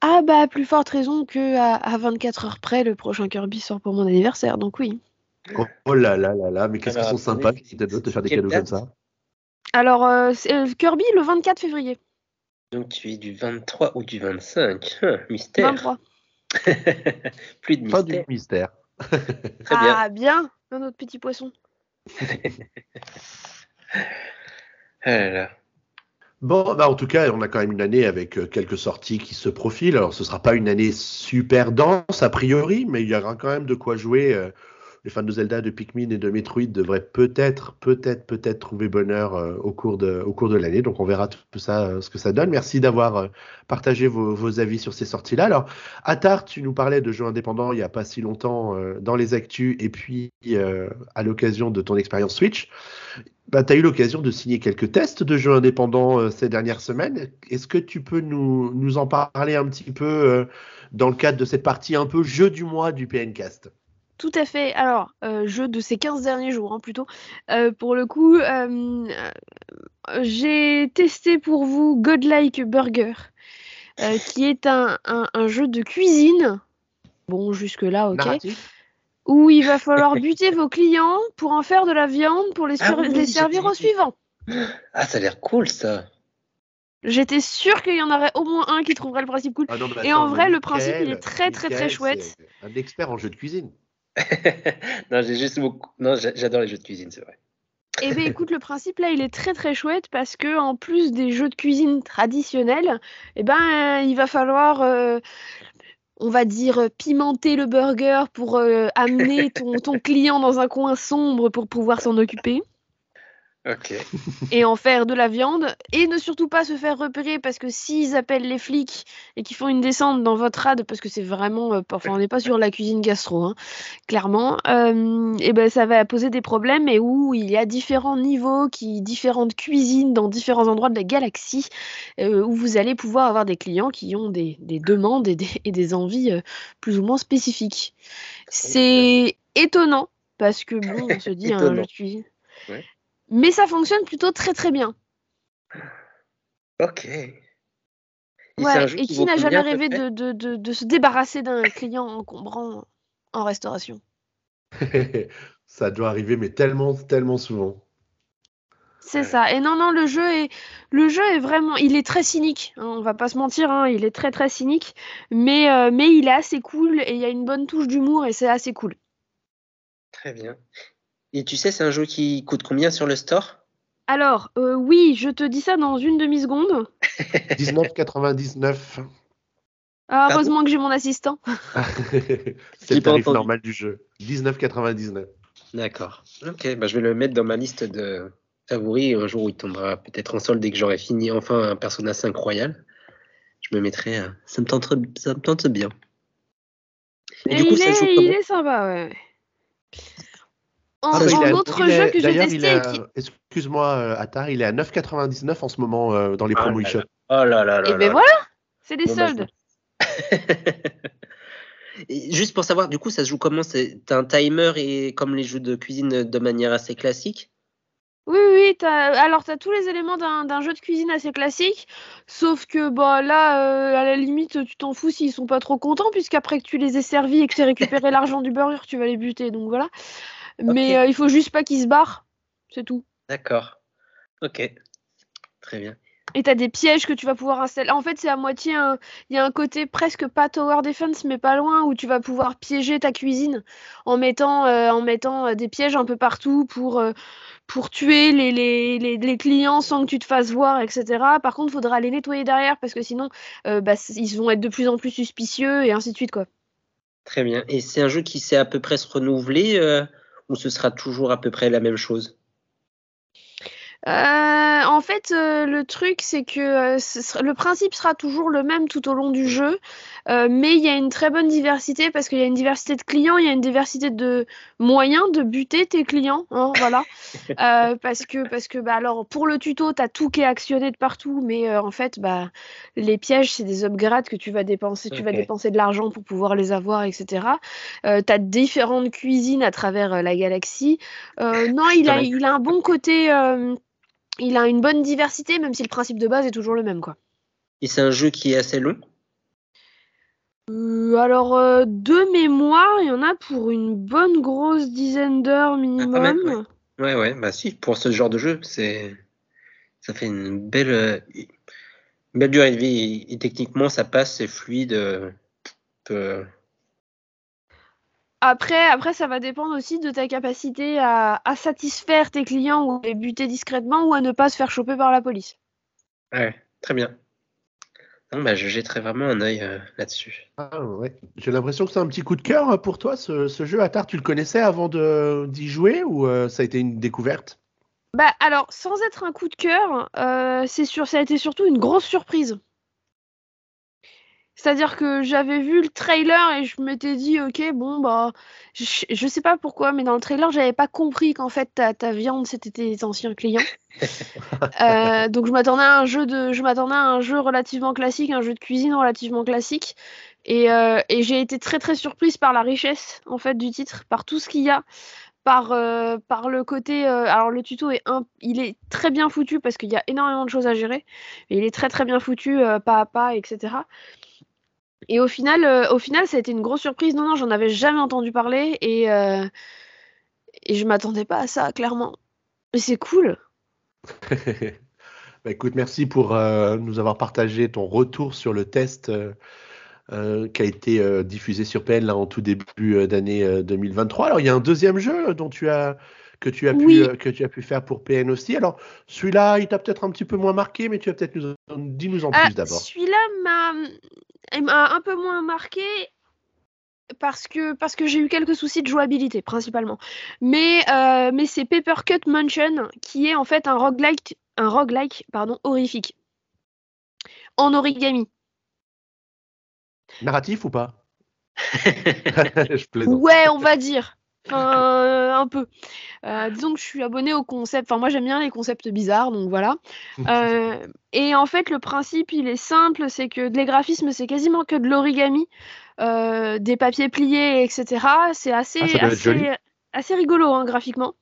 Ah bah, plus forte raison que à, à 24 heures près, le prochain Kirby sort pour mon anniversaire, donc oui. Oh, oh là là là là, mais qu'est-ce qu'ils Alors, sont sympas, Nintendo, de faire des cadeaux comme ça. Alors, euh, euh, Kirby le 24 février, Donc tu es du 23 ou du 25 Hein, Mystère. 23. Plus de Fin du mystère. mystère. Très bien. Ah, bien, un autre petit poisson. Là. Bon, bah en tout cas, on a quand même une année avec euh, quelques sorties qui se profilent. Alors, ce sera pas une année super dense a priori, mais il y aura quand même de quoi jouer. Les fans de Zelda, de Pikmin et de Metroid devraient peut-être, peut-être, peut-être trouver bonheur euh, au cours de, l'année. Donc, on verra tout ça, euh, ce que ça donne. Merci d'avoir euh, partagé vos, avis sur ces sorties-là. Alors, Attar, tu nous parlais de jeux indépendants il y a pas si longtemps dans les actus et puis à l'occasion de ton expérience Switch. Bah, tu as eu l'occasion de signer quelques tests de jeux indépendants ces dernières semaines. Est-ce que tu peux nous, en parler un petit peu dans le cadre de cette partie un peu jeu du mois du PNcast Tout à fait. Alors, euh, jeu de ces 15 derniers jours, hein, plutôt. Euh, pour le coup, euh, j'ai testé pour vous Godlike Burger, qui est un, un- un jeu de cuisine. Bon, jusque-là, ok. Narratif Où il va falloir buter vos clients pour en faire de la viande pour les, Ah oui, les servir au suivant. Ah, ça a l'air cool ça. J'étais sûre qu'il y en aurait au moins un qui trouverait le principe cool. Ah non, Et attends, en vrai, le principe, il est très, très, très chouette. Un expert en jeu de cuisine. non, j'adore les jeux de cuisine, c'est vrai. Eh bien, écoute, le principe là, il est très très chouette parce que en plus des jeux de cuisine traditionnels, eh ben, il va falloir, euh, on va dire, pimenter le burger pour euh, amener ton client dans un coin sombre pour pouvoir s'en occuper Ok. et en faire de la viande et ne surtout pas se faire repérer parce que s'ils appellent les flics et qu'ils font une descente dans votre rade parce que c'est vraiment euh, enfin on n'est pas sur la cuisine gastro hein, clairement euh, et ben ça va poser des problèmes et où il y a différents niveaux qui différentes cuisines dans différents endroits de la galaxie euh, où vous allez pouvoir avoir des clients qui ont des, des demandes et des, et des envies euh, plus ou moins spécifiques c'est étonnant parce que bon on se dit un Étonnant. jeu de cuisine Ouais. Mais ça fonctionne plutôt très très bien. Ok. Et Ouais, et qui n'a jamais rêvé de, de, de, de se débarrasser d'un client encombrant en restauration. ça doit arriver, mais tellement, tellement souvent. C'est Ouais. ça. Et non, non, le jeu est, le jeu est vraiment, il est très cynique. hein, on va pas se mentir, hein, il est très très cynique, mais euh, mais il est assez cool et il y a une bonne touche d'humour et c'est assez cool. Très bien. Et tu sais, c'est un jeu qui coûte combien sur le store? Alors, euh, oui, je te dis ça dans une demi-seconde. 19,99. Ah, bon heureusement que j'ai mon assistant. C'est le tarif entendu. normal du jeu. 19,99. D'accord. Ok, bah je vais le mettre dans ma liste de favoris un jour où il tombera peut-être en solde dès que j'aurai fini enfin un Persona 5 Royal. Je me mettrai. euh, Ça me tente, ça me tente bien. Et, Et du coup, il, ça joue est, comment il est sympa, ouais. En, Ah, il en est à- autre est- jeu que j'ai d'ailleurs, il testé, qui- Excuse-moi, euh, Attar, il est à 9,99 en ce moment euh, dans les Ah promos là eShop. Oh là là là. Et là ben là. voilà, c'est des Bon, bah, soldes. Juste pour savoir, du coup, ça se joue comment? C'est t'as un timer et comme les jeux de cuisine de manière assez classique? Oui, oui, t'as- alors tu as tous les éléments d'un jeu de cuisine assez classique, sauf que bah, là, euh, à la limite, tu t'en fous s'ils sont pas trop contents, puisqu'après que tu les aies servis et que tu aies récupéré l'argent du burger, tu vas les buter, donc voilà. Mais Ok. euh, il faut juste pas qu'ils se barrent, c'est tout. D'accord. Ok. Très bien. Et t'as des pièges que tu vas pouvoir installer. En fait, c'est à moitié un. Il y a un côté presque pas tower defense, mais pas loin, où tu vas pouvoir piéger ta cuisine en mettant, euh, en mettant euh, des pièges un peu partout pour, euh, pour tuer les, les, les, les clients sans que tu te fasses voir, etc. Par contre, il faudra les nettoyer derrière parce que sinon, euh, bah, ils vont être de plus en plus suspicieux et ainsi de suite, quoi. Très bien. Et c'est un jeu qui sait à peu près se renouveler ou ce sera toujours à peu près la même chose Euh, en fait, euh, le truc, c'est que euh, le principe sera toujours le même tout au long du jeu, mais il y a une très bonne diversité parce qu'il y a une diversité de clients, il y a une diversité de moyens de buter tes clients, hein, voilà. Parce que, parce que, bah, alors, pour le tuto, t'as tout qui est actionné de partout, mais en fait, bah, les pièges, c'est des upgrades que tu vas dépenser, tu vas dépenser de l'argent pour pouvoir les avoir, etc. Euh, t'as différentes cuisines à travers la galaxie. Non, il a, il a un bon côté. Il a une bonne diversité, même si le principe de base est toujours le même, quoi. Et c'est un jeu qui est assez long? Euh, alors, euh, de mémoire, il y en a pour une bonne grosse dizaine d'heures minimum. même, ouais. Ouais, ouais, bah si, pour ce genre de jeu, c'est ça fait une belle, euh, une belle durée de vie. Et, et techniquement, ça passe, c'est fluide. euh, Après, après, ça va dépendre aussi de ta capacité à, à satisfaire tes clients ou à les buter discrètement ou à ne pas se faire choper par la police. Ouais, très bien. Non, bah, je jetterai vraiment un œil euh, là-dessus. Ah, ouais. J'ai l'impression que c'est un petit coup de cœur euh, pour toi, ce, ce jeu. Attar, tu le connaissais avant de- d'y jouer ou euh, ça a été une découverte? Bah alors, sans être un coup de cœur, euh, c'est sûr, ça a été surtout une grosse surprise. C'est-à-dire que j'avais vu le trailer et je m'étais dit, ok, bon, bah, je, je sais pas pourquoi, mais dans le trailer, j'avais pas compris qu'en fait, ta, ta viande, c'était tes anciens clients. Euh, donc, je m'attendais à un jeu de, je m'attendais à un jeu relativement classique, un jeu de cuisine relativement classique. Et, euh, et j'ai été très, très surprise par la richesse, en fait, du titre, par tout ce qu'il y a par, euh, par le côté. euh, alors, le tuto est un, il est très bien foutu parce qu'il y a énormément de choses à gérer. Mais il est très très bien foutu, euh, pas à pas, etc. Et au final, euh, au final, ça a été une grosse surprise. Non, non, j'en avais jamais entendu parler et, euh, et je m'attendais pas à ça, clairement. Mais c'est cool. Bah, écoute, merci pour euh, nous avoir partagé ton retour sur le test euh, qui a été diffusé sur PN là en tout début d'année euh, 2023. Alors, il y a un deuxième jeu dont tu as que tu as pu Oui. que tu as pu faire pour PN aussi. Alors, celui-là, il t'a peut-être un petit peu moins marqué, mais tu vas peut-être nous en, dis-nous en Ah, plus d'abord. Celui-là m'a il m'a un peu moins marqué parce que, parce que j'ai eu quelques soucis de jouabilité principalement. Mais, euh, mais c'est Paper Cut Mansion qui est en fait un roguelike, un roguelike pardon, horrifique. En origami. Narratif ou pas? Je plaisante. Ouais, on va dire. Enfin, euh, un peu. Euh, disons que je suis abonnée au concept. Enfin, moi, j'aime bien les concepts bizarres, donc voilà. Euh, et en fait, le principe, il est simple c'est que les graphismes, c'est quasiment que de l'origami, des papiers pliés, etc. C'est assez, Ah, assez, assez rigolo, hein, graphiquement.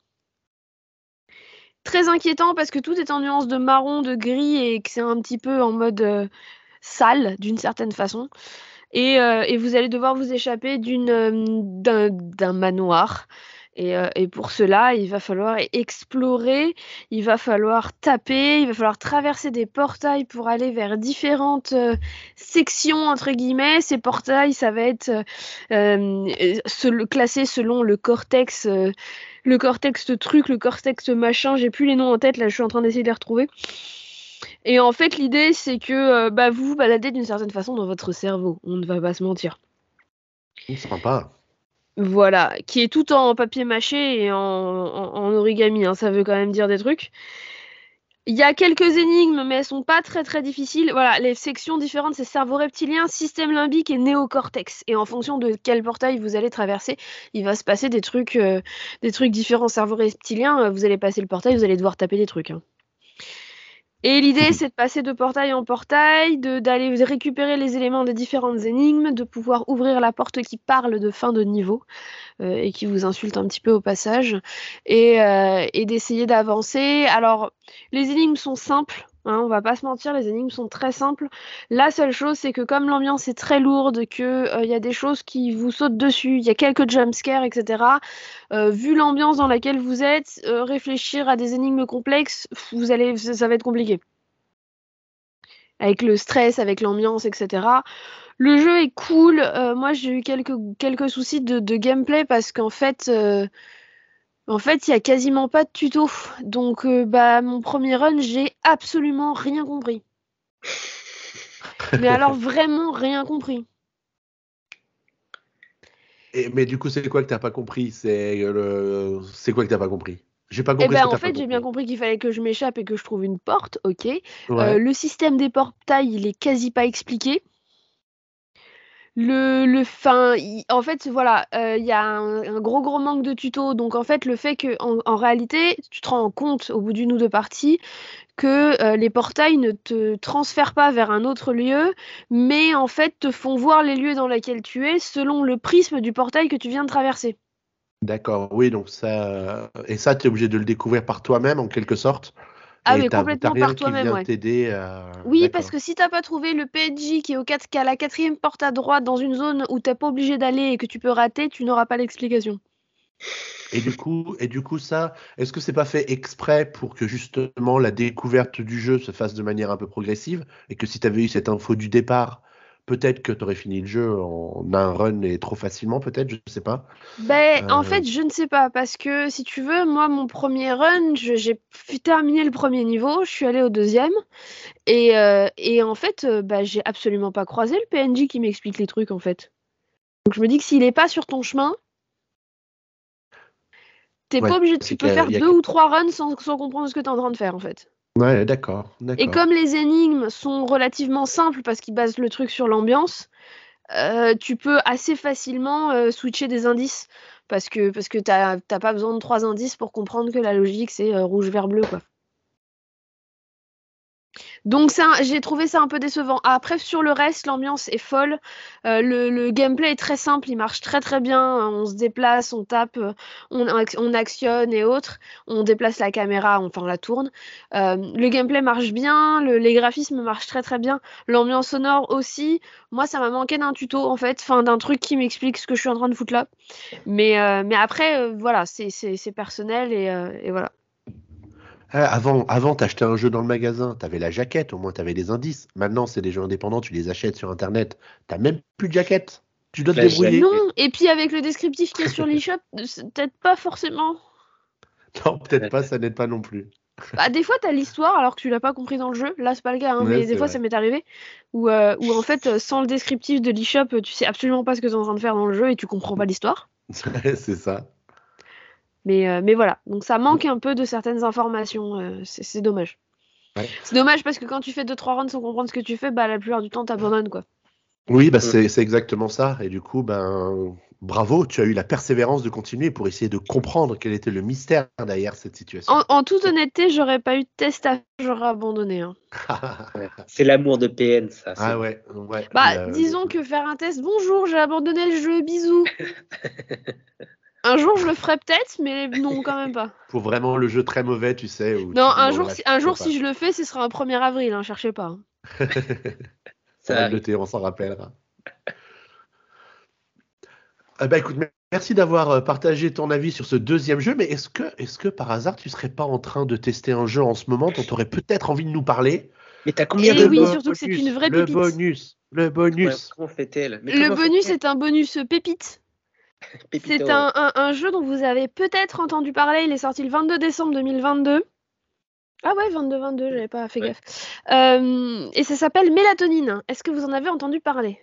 Très inquiétant parce que tout est en nuances de marron, de gris et que c'est un petit peu en mode euh, sale, d'une certaine façon. Et, euh, et vous allez devoir vous échapper d'une, euh, d'un, manoir. Et, euh, et pour cela, il va falloir explorer, il va falloir taper, il va falloir traverser des portails pour aller vers différentes sections, entre guillemets. Ces portails, ça va être classé selon le cortex, le cortex truc, le cortex machin. J'ai plus les noms en tête, là, je suis en train d'essayer de les retrouver. Et en fait, l'idée, c'est que euh, bah, vous vous baladez d'une certaine façon dans votre cerveau. On ne va pas se mentir. Sympa. Voilà, qui est tout en papier mâché et en, en- en origami, hein, ça veut quand même dire des trucs. Il y a quelques énigmes, mais elles sont pas très très difficiles. Voilà, les sections différentes, c'est cerveau reptilien, système limbique et néocortex. Et en fonction de quel portail vous allez traverser, il va se passer des trucs, euh, des trucs différents. Cerveau reptilien, euh, vous allez passer le portail, vous allez devoir taper des trucs. hein. Et l'idée, c'est de passer de portail en portail, d'aller récupérer les éléments des différentes énigmes, de pouvoir ouvrir la porte qui parle de fin de niveau euh, et qui vous insulte un petit peu au passage, et, euh, et d'essayer d'avancer. Alors, les énigmes sont simples. Hein, on va pas se mentir, les énigmes sont très simples. La seule chose, c'est que comme l'ambiance est très lourde, que il y a des choses qui vous sautent dessus, il y a quelques jumpscares, etc. euh, vu l'ambiance dans laquelle vous êtes, euh, réfléchir à des énigmes complexes, vous allez, ça, va être compliqué. avec le stress, avec l'ambiance, etc. Le jeu est cool. Euh, moi, j'ai eu quelques, quelques soucis de, gameplay parce qu'en fait, euh, en fait, il y a quasiment pas de tuto. Donc, euh, bah, mon premier run, j'ai absolument rien compris. Mais alors, vraiment rien compris. Et, mais du coup, c'est quoi que t'as pas compris? C'est le... c'est quoi que t'as pas compris? J'ai pas Eh compris. ben, ce que en fait, j'ai bien compris. qu'il fallait que je m'échappe et que je trouve une porte, ok. Euh, le système des portails, il est quasi pas expliqué. Le, le, fin, en fait, voilà, euh, il y a un, gros gros manque de tutos. Donc, en fait, le fait que, en, réalité, tu te rends compte au bout d'une ou deux parties que euh, les portails ne te transfèrent pas vers un autre lieu, mais en fait te font voir les lieux dans lesquels tu es selon le prisme du portail que tu viens de traverser. D'accord, oui, donc ça. Et ça, tu es obligé de le découvrir par toi-même, en quelque sorte? Ah, mais complètement par toi-même, ouais. t'aider à- Oui, parce que si t'as pas trouvé le PNJ qui est au 4, qui est à la quatrième porte à droite dans une zone où t'es pas obligé d'aller et que tu peux rater, tu n'auras pas l'explication. Et du coup, et du coup, ça, est-ce que c'est pas fait exprès pour que justement la découverte du jeu se fasse de manière un peu progressive et que si tu avais eu cette info du départ, peut-être que tu aurais fini le jeu en un run et trop facilement, peut-être, je sais pas. Ben, en Euh. fait, je ne sais pas, parce que si tu veux, moi, mon premier run, j'ai terminé le premier niveau, je suis allée au deuxième, et, euh, et en fait, bah, j'ai absolument pas croisé le PNJ qui m'explique les trucs, en fait. Donc je me dis que s'il est pas sur ton chemin, t'es Ouais, pas obligé, tu peux faire a deux ou trois runs sans, sans comprendre ce que t'es en train de faire, en fait. Ouais, d'accord, Et comme les énigmes sont relativement simples parce qu'ils basent le truc sur l'ambiance, euh, tu peux assez facilement euh, switcher des indices parce que parce que t'as t'as pas besoin de trois indices pour comprendre que la logique c'est euh, rouge vert bleu quoi. Donc j'ai trouvé ça un peu décevant. Après sur le reste l'ambiance est folle, Euh, le, gameplay est très simple, il marche très très bien. On se déplace, on tape, euh, on, ac- on actionne et autres, on déplace la caméra, on, enfin on la tourne. Euh, le gameplay marche bien, le- les graphismes marchent très très bien, l'ambiance sonore aussi. Moi, ça m'a manqué d'un tuto en fait, enfin d'un truc qui m'explique ce que je suis en train de foutre là. Mais, mais après, voilà, c'est personnel et voilà. Ah, avant, avant t'achetais un jeu dans le magasin, t'avais la jaquette, au moins t'avais des indices. Maintenant, c'est des jeux indépendants, tu les achètes sur Internet. T'as même plus de jaquette. Tu dois te La débrouiller. Non, et puis avec le descriptif qui est sur l'eShop, c'est peut-être pas forcément. Non, peut-être pas, ça n'aide pas non plus. Bah, des fois, t'as l'histoire alors que tu l'as pas compris dans le jeu. Là, c'est pas le cas, hein, Ouais, mais des fois, vrai. ça m'est arrivé. Où, euh, où en fait, euh, sans le descriptif de l'eShop, euh, tu sais absolument pas ce que t'es en train de faire dans le jeu et tu comprends pas l'histoire. c'est ça. Mais, euh, mais voilà, donc ça manque un peu de certaines informations. euh, c'est dommage. Ouais. C'est dommage parce que quand tu fais 2-3 runs sans comprendre ce que tu fais, bah la plupart du temps, t'abandonnes quoi. Oui, bah Mm. c'est exactement ça. Et du coup, ben, bravo, tu as eu la persévérance de continuer pour essayer de comprendre quel était le mystère derrière cette situation. En, en toute honnêteté, j'aurais pas eu de test à faire, j'aurais abandonné. hein. C'est l'amour de PN, ça. ah ouais, ouais. Bah, disons que faire un test, bonjour, j'ai abandonné le jeu, bisous. un jour, je le ferai peut-être, mais non, quand même pas. Pour vraiment le jeu très mauvais, tu sais. où Non, un jour, là, si, je un jour si je le fais, ce sera un 1er avril, hein, cherchez pas. hein. Ça arrive. noter, on s'en rappellera. Ah bah écoute, merci d'avoir euh, partagé ton avis sur ce deuxième jeu, mais est-ce que, est-ce que par hasard tu serais pas en train de tester un jeu en ce moment dont tu aurais peut-être envie de nous parler? Mais t'as combien Et de oui, bonus? surtout que c'est une vraie Le pépite. bonus, le Ouais, bonus. Comment fait-elle? Mais Le bonus est un bonus pépite. C'est un, un- un jeu dont vous avez peut-être entendu parler. Il est sorti le 22 décembre 2022. Ah ouais, 22-22, j'avais pas fait Ouais. gaffe. Euh, et ça s'appelle Mélatonine. Est-ce que vous en avez entendu parler?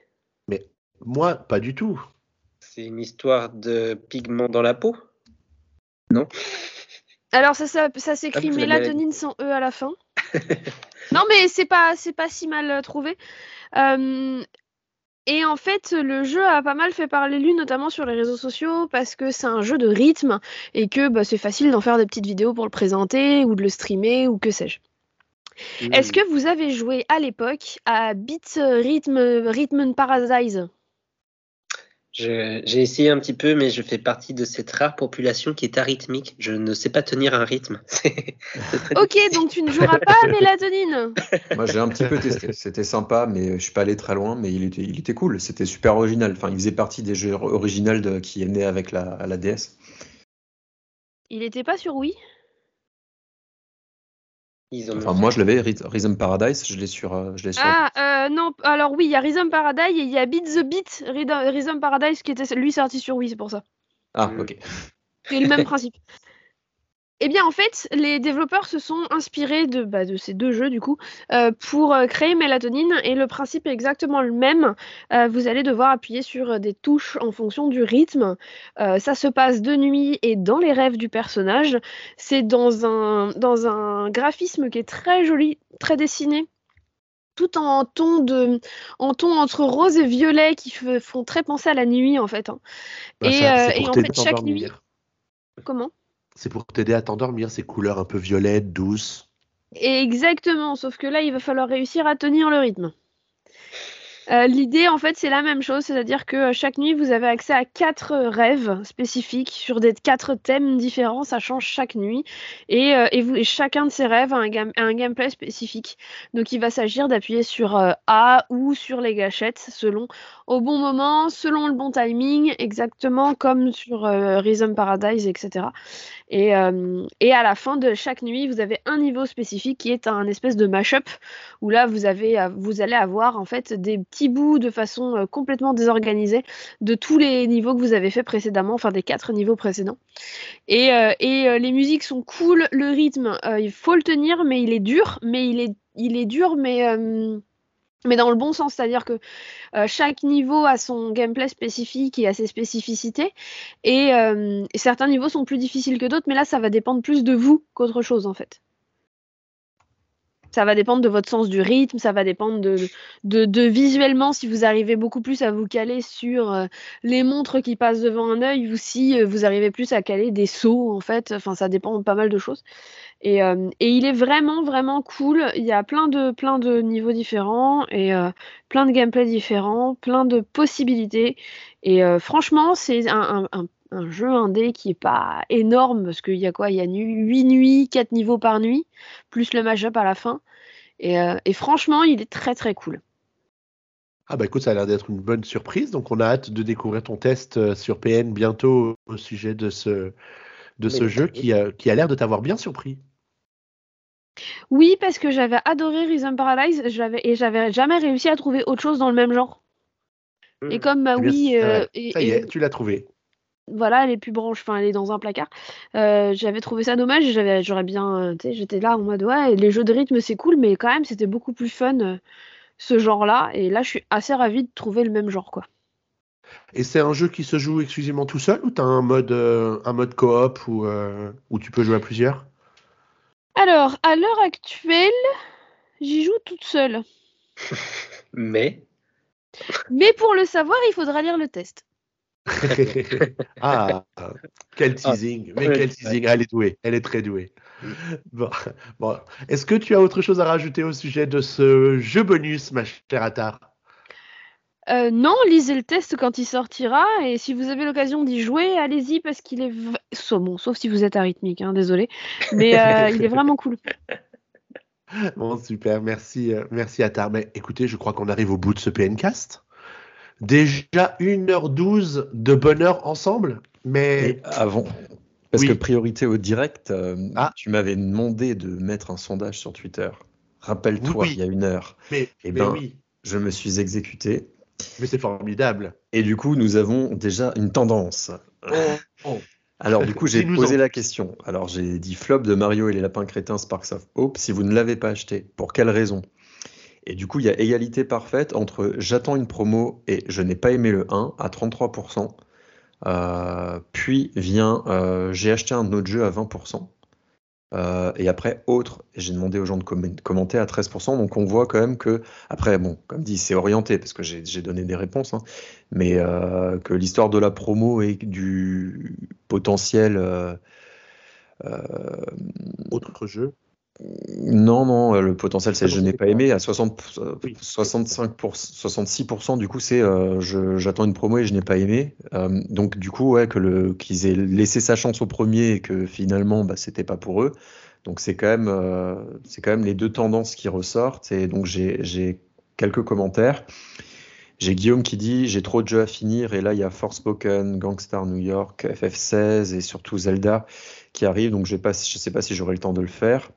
Moi, pas du tout. C'est une histoire de pigments dans la peau? Alors ça, ça, ça s'écrit Ah, la mélatonine sans E à la fin. non mais c'est pas, c'est pas si mal trouvé. Euh, et en fait, le jeu a pas mal fait parler lui, notamment sur les réseaux sociaux, parce que c'est un jeu de rythme et que bah, c'est facile d'en faire des petites vidéos pour le présenter ou de le streamer ou que sais-je. Est-ce que vous avez joué à l'époque à Beat Rhythm, Rhythm Paradise? J'ai essayé un petit peu, mais je fais partie de cette rare population qui est arythmique. Je ne sais pas tenir un rythme. Ok, donc tu ne joueras pas à Mélatonine Moi, j'ai un petit peu testé. C'était sympa, mais je suis pas allé très loin. Mais il était, il était cool. C'était super original. Enfin, il faisait partie des jeux originaux de- qui est né avec la, la DS. Il était pas sur Wii? Ils ont Enfin, moi, je l'avais, Rhyth- Rhythm Paradise, je l'ai sur. euh, je l'ai sur Ah, euh, non, alors oui, il y a Rhythm Paradise et il y a Beat the Beat Rhythm Rhythm Paradise qui était lui sorti sur Wii, c'est pour ça. Ah, Mm. ok. C'est le même principe. Eh bien, en fait, les développeurs se sont inspirés de, bah, de ces deux jeux, du coup, euh, pour euh, créer Mélatonine. Et le principe est exactement le même. Euh, vous allez devoir appuyer sur des touches en fonction du rythme. Euh, ça se passe de nuit et dans les rêves du personnage. C'est dans un, dans un graphisme qui est très joli, très dessiné. Tout en ton, de, en ton entre rose et violet qui font très penser à la nuit, en fait. hein. Bah, Et, ça, en fait, chaque nuit. Comment? C'est pour t'aider à t'endormir, ces couleurs un peu violettes, douces. Exactement, sauf que là, il va falloir réussir à tenir le rythme. Euh, L'idée, en fait, c'est la même chose, c'est-à-dire que euh, chaque nuit, vous avez accès à quatre euh, rêves spécifiques sur des quatre thèmes différents, ça change chaque nuit, et, chacun de ces rêves a un, gameplay spécifique. Donc, il va s'agir d'appuyer sur A ou sur les gâchettes, selon au bon moment, selon le bon timing, exactement comme sur Rhythm Paradise, etc. Et, à la fin de chaque nuit, vous avez un niveau spécifique qui est un espèce de mashup où là vous avez, vous allez avoir en fait des petits bouts de façon euh, complètement désorganisée de tous les niveaux que vous avez fait précédemment, enfin des quatre niveaux précédents. Et, euh, euh, les musiques sont cool, le rythme, il faut le tenir, mais il est dur, mais il est, dur, mais dans le bon sens, c'est-à-dire que chaque niveau a son gameplay spécifique et a ses spécificités. Et certains niveaux sont plus difficiles que d'autres, mais là, ça va dépendre plus de vous qu'autre chose, en fait. Ça va dépendre de votre sens du rythme, ça va dépendre de, visuellement si vous arrivez beaucoup plus à vous caler sur euh, les montres qui passent devant un œil ou si euh, vous arrivez plus à caler des sauts, en fait. Enfin, ça dépend de pas mal de choses. Et, euh, il est vraiment, vraiment cool. Il y a plein de, plein de niveaux différents et plein de gameplay différents, plein de possibilités. Et franchement, c'est un- un jeu indé qui est pas énorme parce qu'il y a quoi Il y a 8 nuits, 4 niveaux par nuit, plus le mashup à la fin. Et, euh, et franchement, il est très très cool. Ah bah écoute, ça a l'air d'être une bonne surprise. Donc on a hâte de découvrir ton test euh, sur PN bientôt au sujet de ce, de ce Mais- jeu qui a, qui a l'air de t'avoir bien surpris. Oui, parce que j'avais adoré Rhythm Paradise j'avais, et j'avais jamais réussi à trouver autre chose dans le même genre. Et Mm. comme bah Eh oui, euh, et- Ça y et- est, tu l'as trouvé. Voilà, elle est plus branche, enfin elle est dans un placard. Euh, j'avais trouvé ça dommage, j'avais, j'aurais bien, euh, tu sais, j'étais là en mode ouais, les jeux de rythme c'est cool, mais quand même c'était beaucoup plus fun euh, ce genre-là. Et là, je suis assez ravie de trouver le même genre quoi. Et c'est un jeu qui se joue exclusivement tout seul ou t'as un mode, euh, un mode coop où, euh, où tu peux jouer à plusieurs? Alors, à l'heure actuelle, j'y joue toute seule. Mais? Mais pour le savoir, il faudra lire le test. Ah, quel teasing, mais quel teasing. Elle est douée, elle est très douée. Mm. Bon, bon. Est-ce que tu as autre chose à rajouter au sujet de ce jeu bonus, ma chère Attar Euh, non, lisez le test quand il sortira, et si vous avez l'occasion d'y jouer, allez-y parce qu'il est v- sauf, bon, sauf si vous êtes arythmique, hein, désolé, mais euh, il est vraiment cool. Bon, super, merci, euh, merci Attar. Mais écoutez, je crois qu'on arrive au bout de ce PNcast. Déjà 1h12 de bonheur ensemble, mais Et avant, parce Oui. que priorité au direct, euh, Ah. tu m'avais demandé de mettre un sondage sur Twitter. Rappelle-toi, Oui. il y a une heure, mais, Eh mais ben, oui, je me suis exécuté. mais c'est formidable. Et du coup, nous avons déjà une tendance. oh. Alors, du coup, j'ai posé la question. Alors, j'ai dit flop de Mario et les lapins crétins Sparks of Hope. Si vous ne l'avez pas acheté, pour quelle raison? Et du coup, il y a égalité parfaite entre j'attends une promo et je n'ai pas aimé le 1 à 33%. Euh, puis vient euh, j'ai acheté un autre jeu à 20%. Euh, et après, autre, j'ai demandé aux gens de commen- commenter à 13%. Donc on voit quand même que, après, bon, comme dit, c'est orienté parce que j'ai donné des réponses, hein, mais que l'histoire de la promo et du potentiel. Autre jeu. Non, non, le potentiel c'est Ah, je n'ai pas aimé. À 60, euh, Oui. 65 pour- 66%, du coup, c'est euh, j'attends une promo et je n'ai pas aimé. Euh, donc, du coup, ouais, qu'ils aient laissé sa chance au premier et que finalement, bah, c'était pas pour eux. Donc, c'est quand même, euh, quand même les deux tendances qui ressortent. Et donc, j'ai j'ai quelques commentaires. J'ai Guillaume qui dit j'ai trop de jeux à finir et là il y a Forspoken, Gangstar New York, FF16 et surtout Zelda qui arrivent donc je ne sais pas si j'aurai le temps de le faire.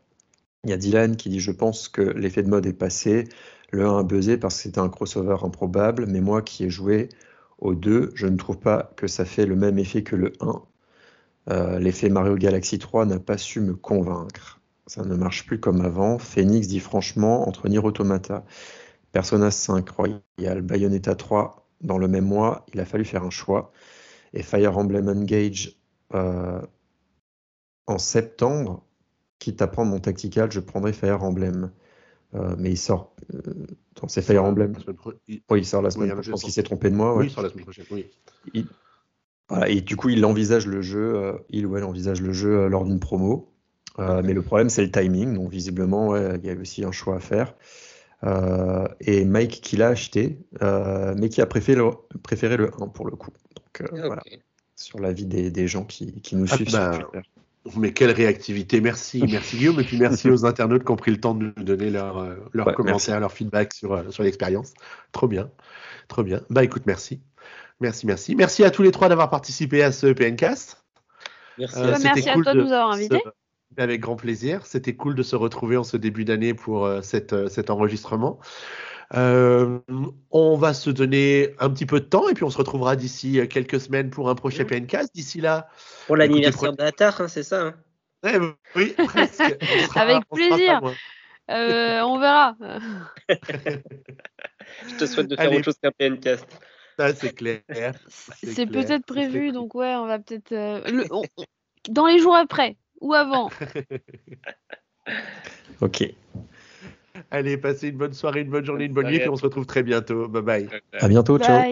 Il y a Dylan qui dit Je pense que l'effet de mode est passé. Le 1 a buzzé parce que c'était un crossover improbable, mais moi qui ai joué au 2, je ne trouve pas que ça fait le même effet que le 1. Euh, l'effet Mario Galaxy 3 n'a pas su me convaincre. Ça ne marche plus comme avant. Phoenix dit franchement, entre Nier Automata, Persona 5 Royal, Bayonetta 3 dans le même mois, il a fallu faire un choix. Et Fire Emblem Engage euh, en septembre, quitte à prendre mon tactical, je prendrai Fire Emblem. Euh, mais il sort. dans c'est Fire Emblem. Il... Oui, il sort la semaine prochaine. Je pense qu'il s'est trompé de moi. Oui, il sort la semaine prochaine. Oui. Il... Voilà, et du coup, il envisage le jeu, euh, il ou elle envisage le jeu euh, lors d'une promo. Euh, mais le problème, c'est le timing. Donc, visiblement, ouais, il y a aussi un choix à faire. Euh, et Mike qui l'a acheté, euh, mais qui a préféré le, préféré le 1 pour le coup. Donc, euh, Ok. voilà, sur l'avis des, des gens qui, qui nous Ah, suivent bah, sur Twitter. Mais quelle réactivité, merci, merci Guillaume, et puis merci aux internautes qui ont pris le temps de nous donner leurs euh, Ouais, commentaires, leur feedback sur, euh, sur l'expérience. Trop bien, trop bien. Bah écoute, merci. Merci, merci. Merci à tous les trois d'avoir participé à ce PNcast. Merci. Euh, merci à toi de nous avoir invités. se- Avec grand plaisir. C'était cool de se retrouver en ce début d'année pour euh, cette, euh, cet enregistrement. Euh, on va se donner un petit peu de temps et puis on se retrouvera d'ici euh, quelques semaines pour un prochain PNcast. D'ici là, Pour l'anniversaire d'Atar, hein, c'est ça hein eh, oui, presque. On sera- Avec plaisir. Euh, on verra. Je te souhaite de faire Allez. autre chose qu'un PNcast. Ça, c'est clair. C'est peut-être prévu, clair. donc ouais, on va peut-être. euh, le- on- Dans les jours après ou avant. Ok, Allez, passez une bonne soirée, une bonne journée, une bonne nuit, et on se retrouve très bientôt. Bye bye. À bientôt, ciao.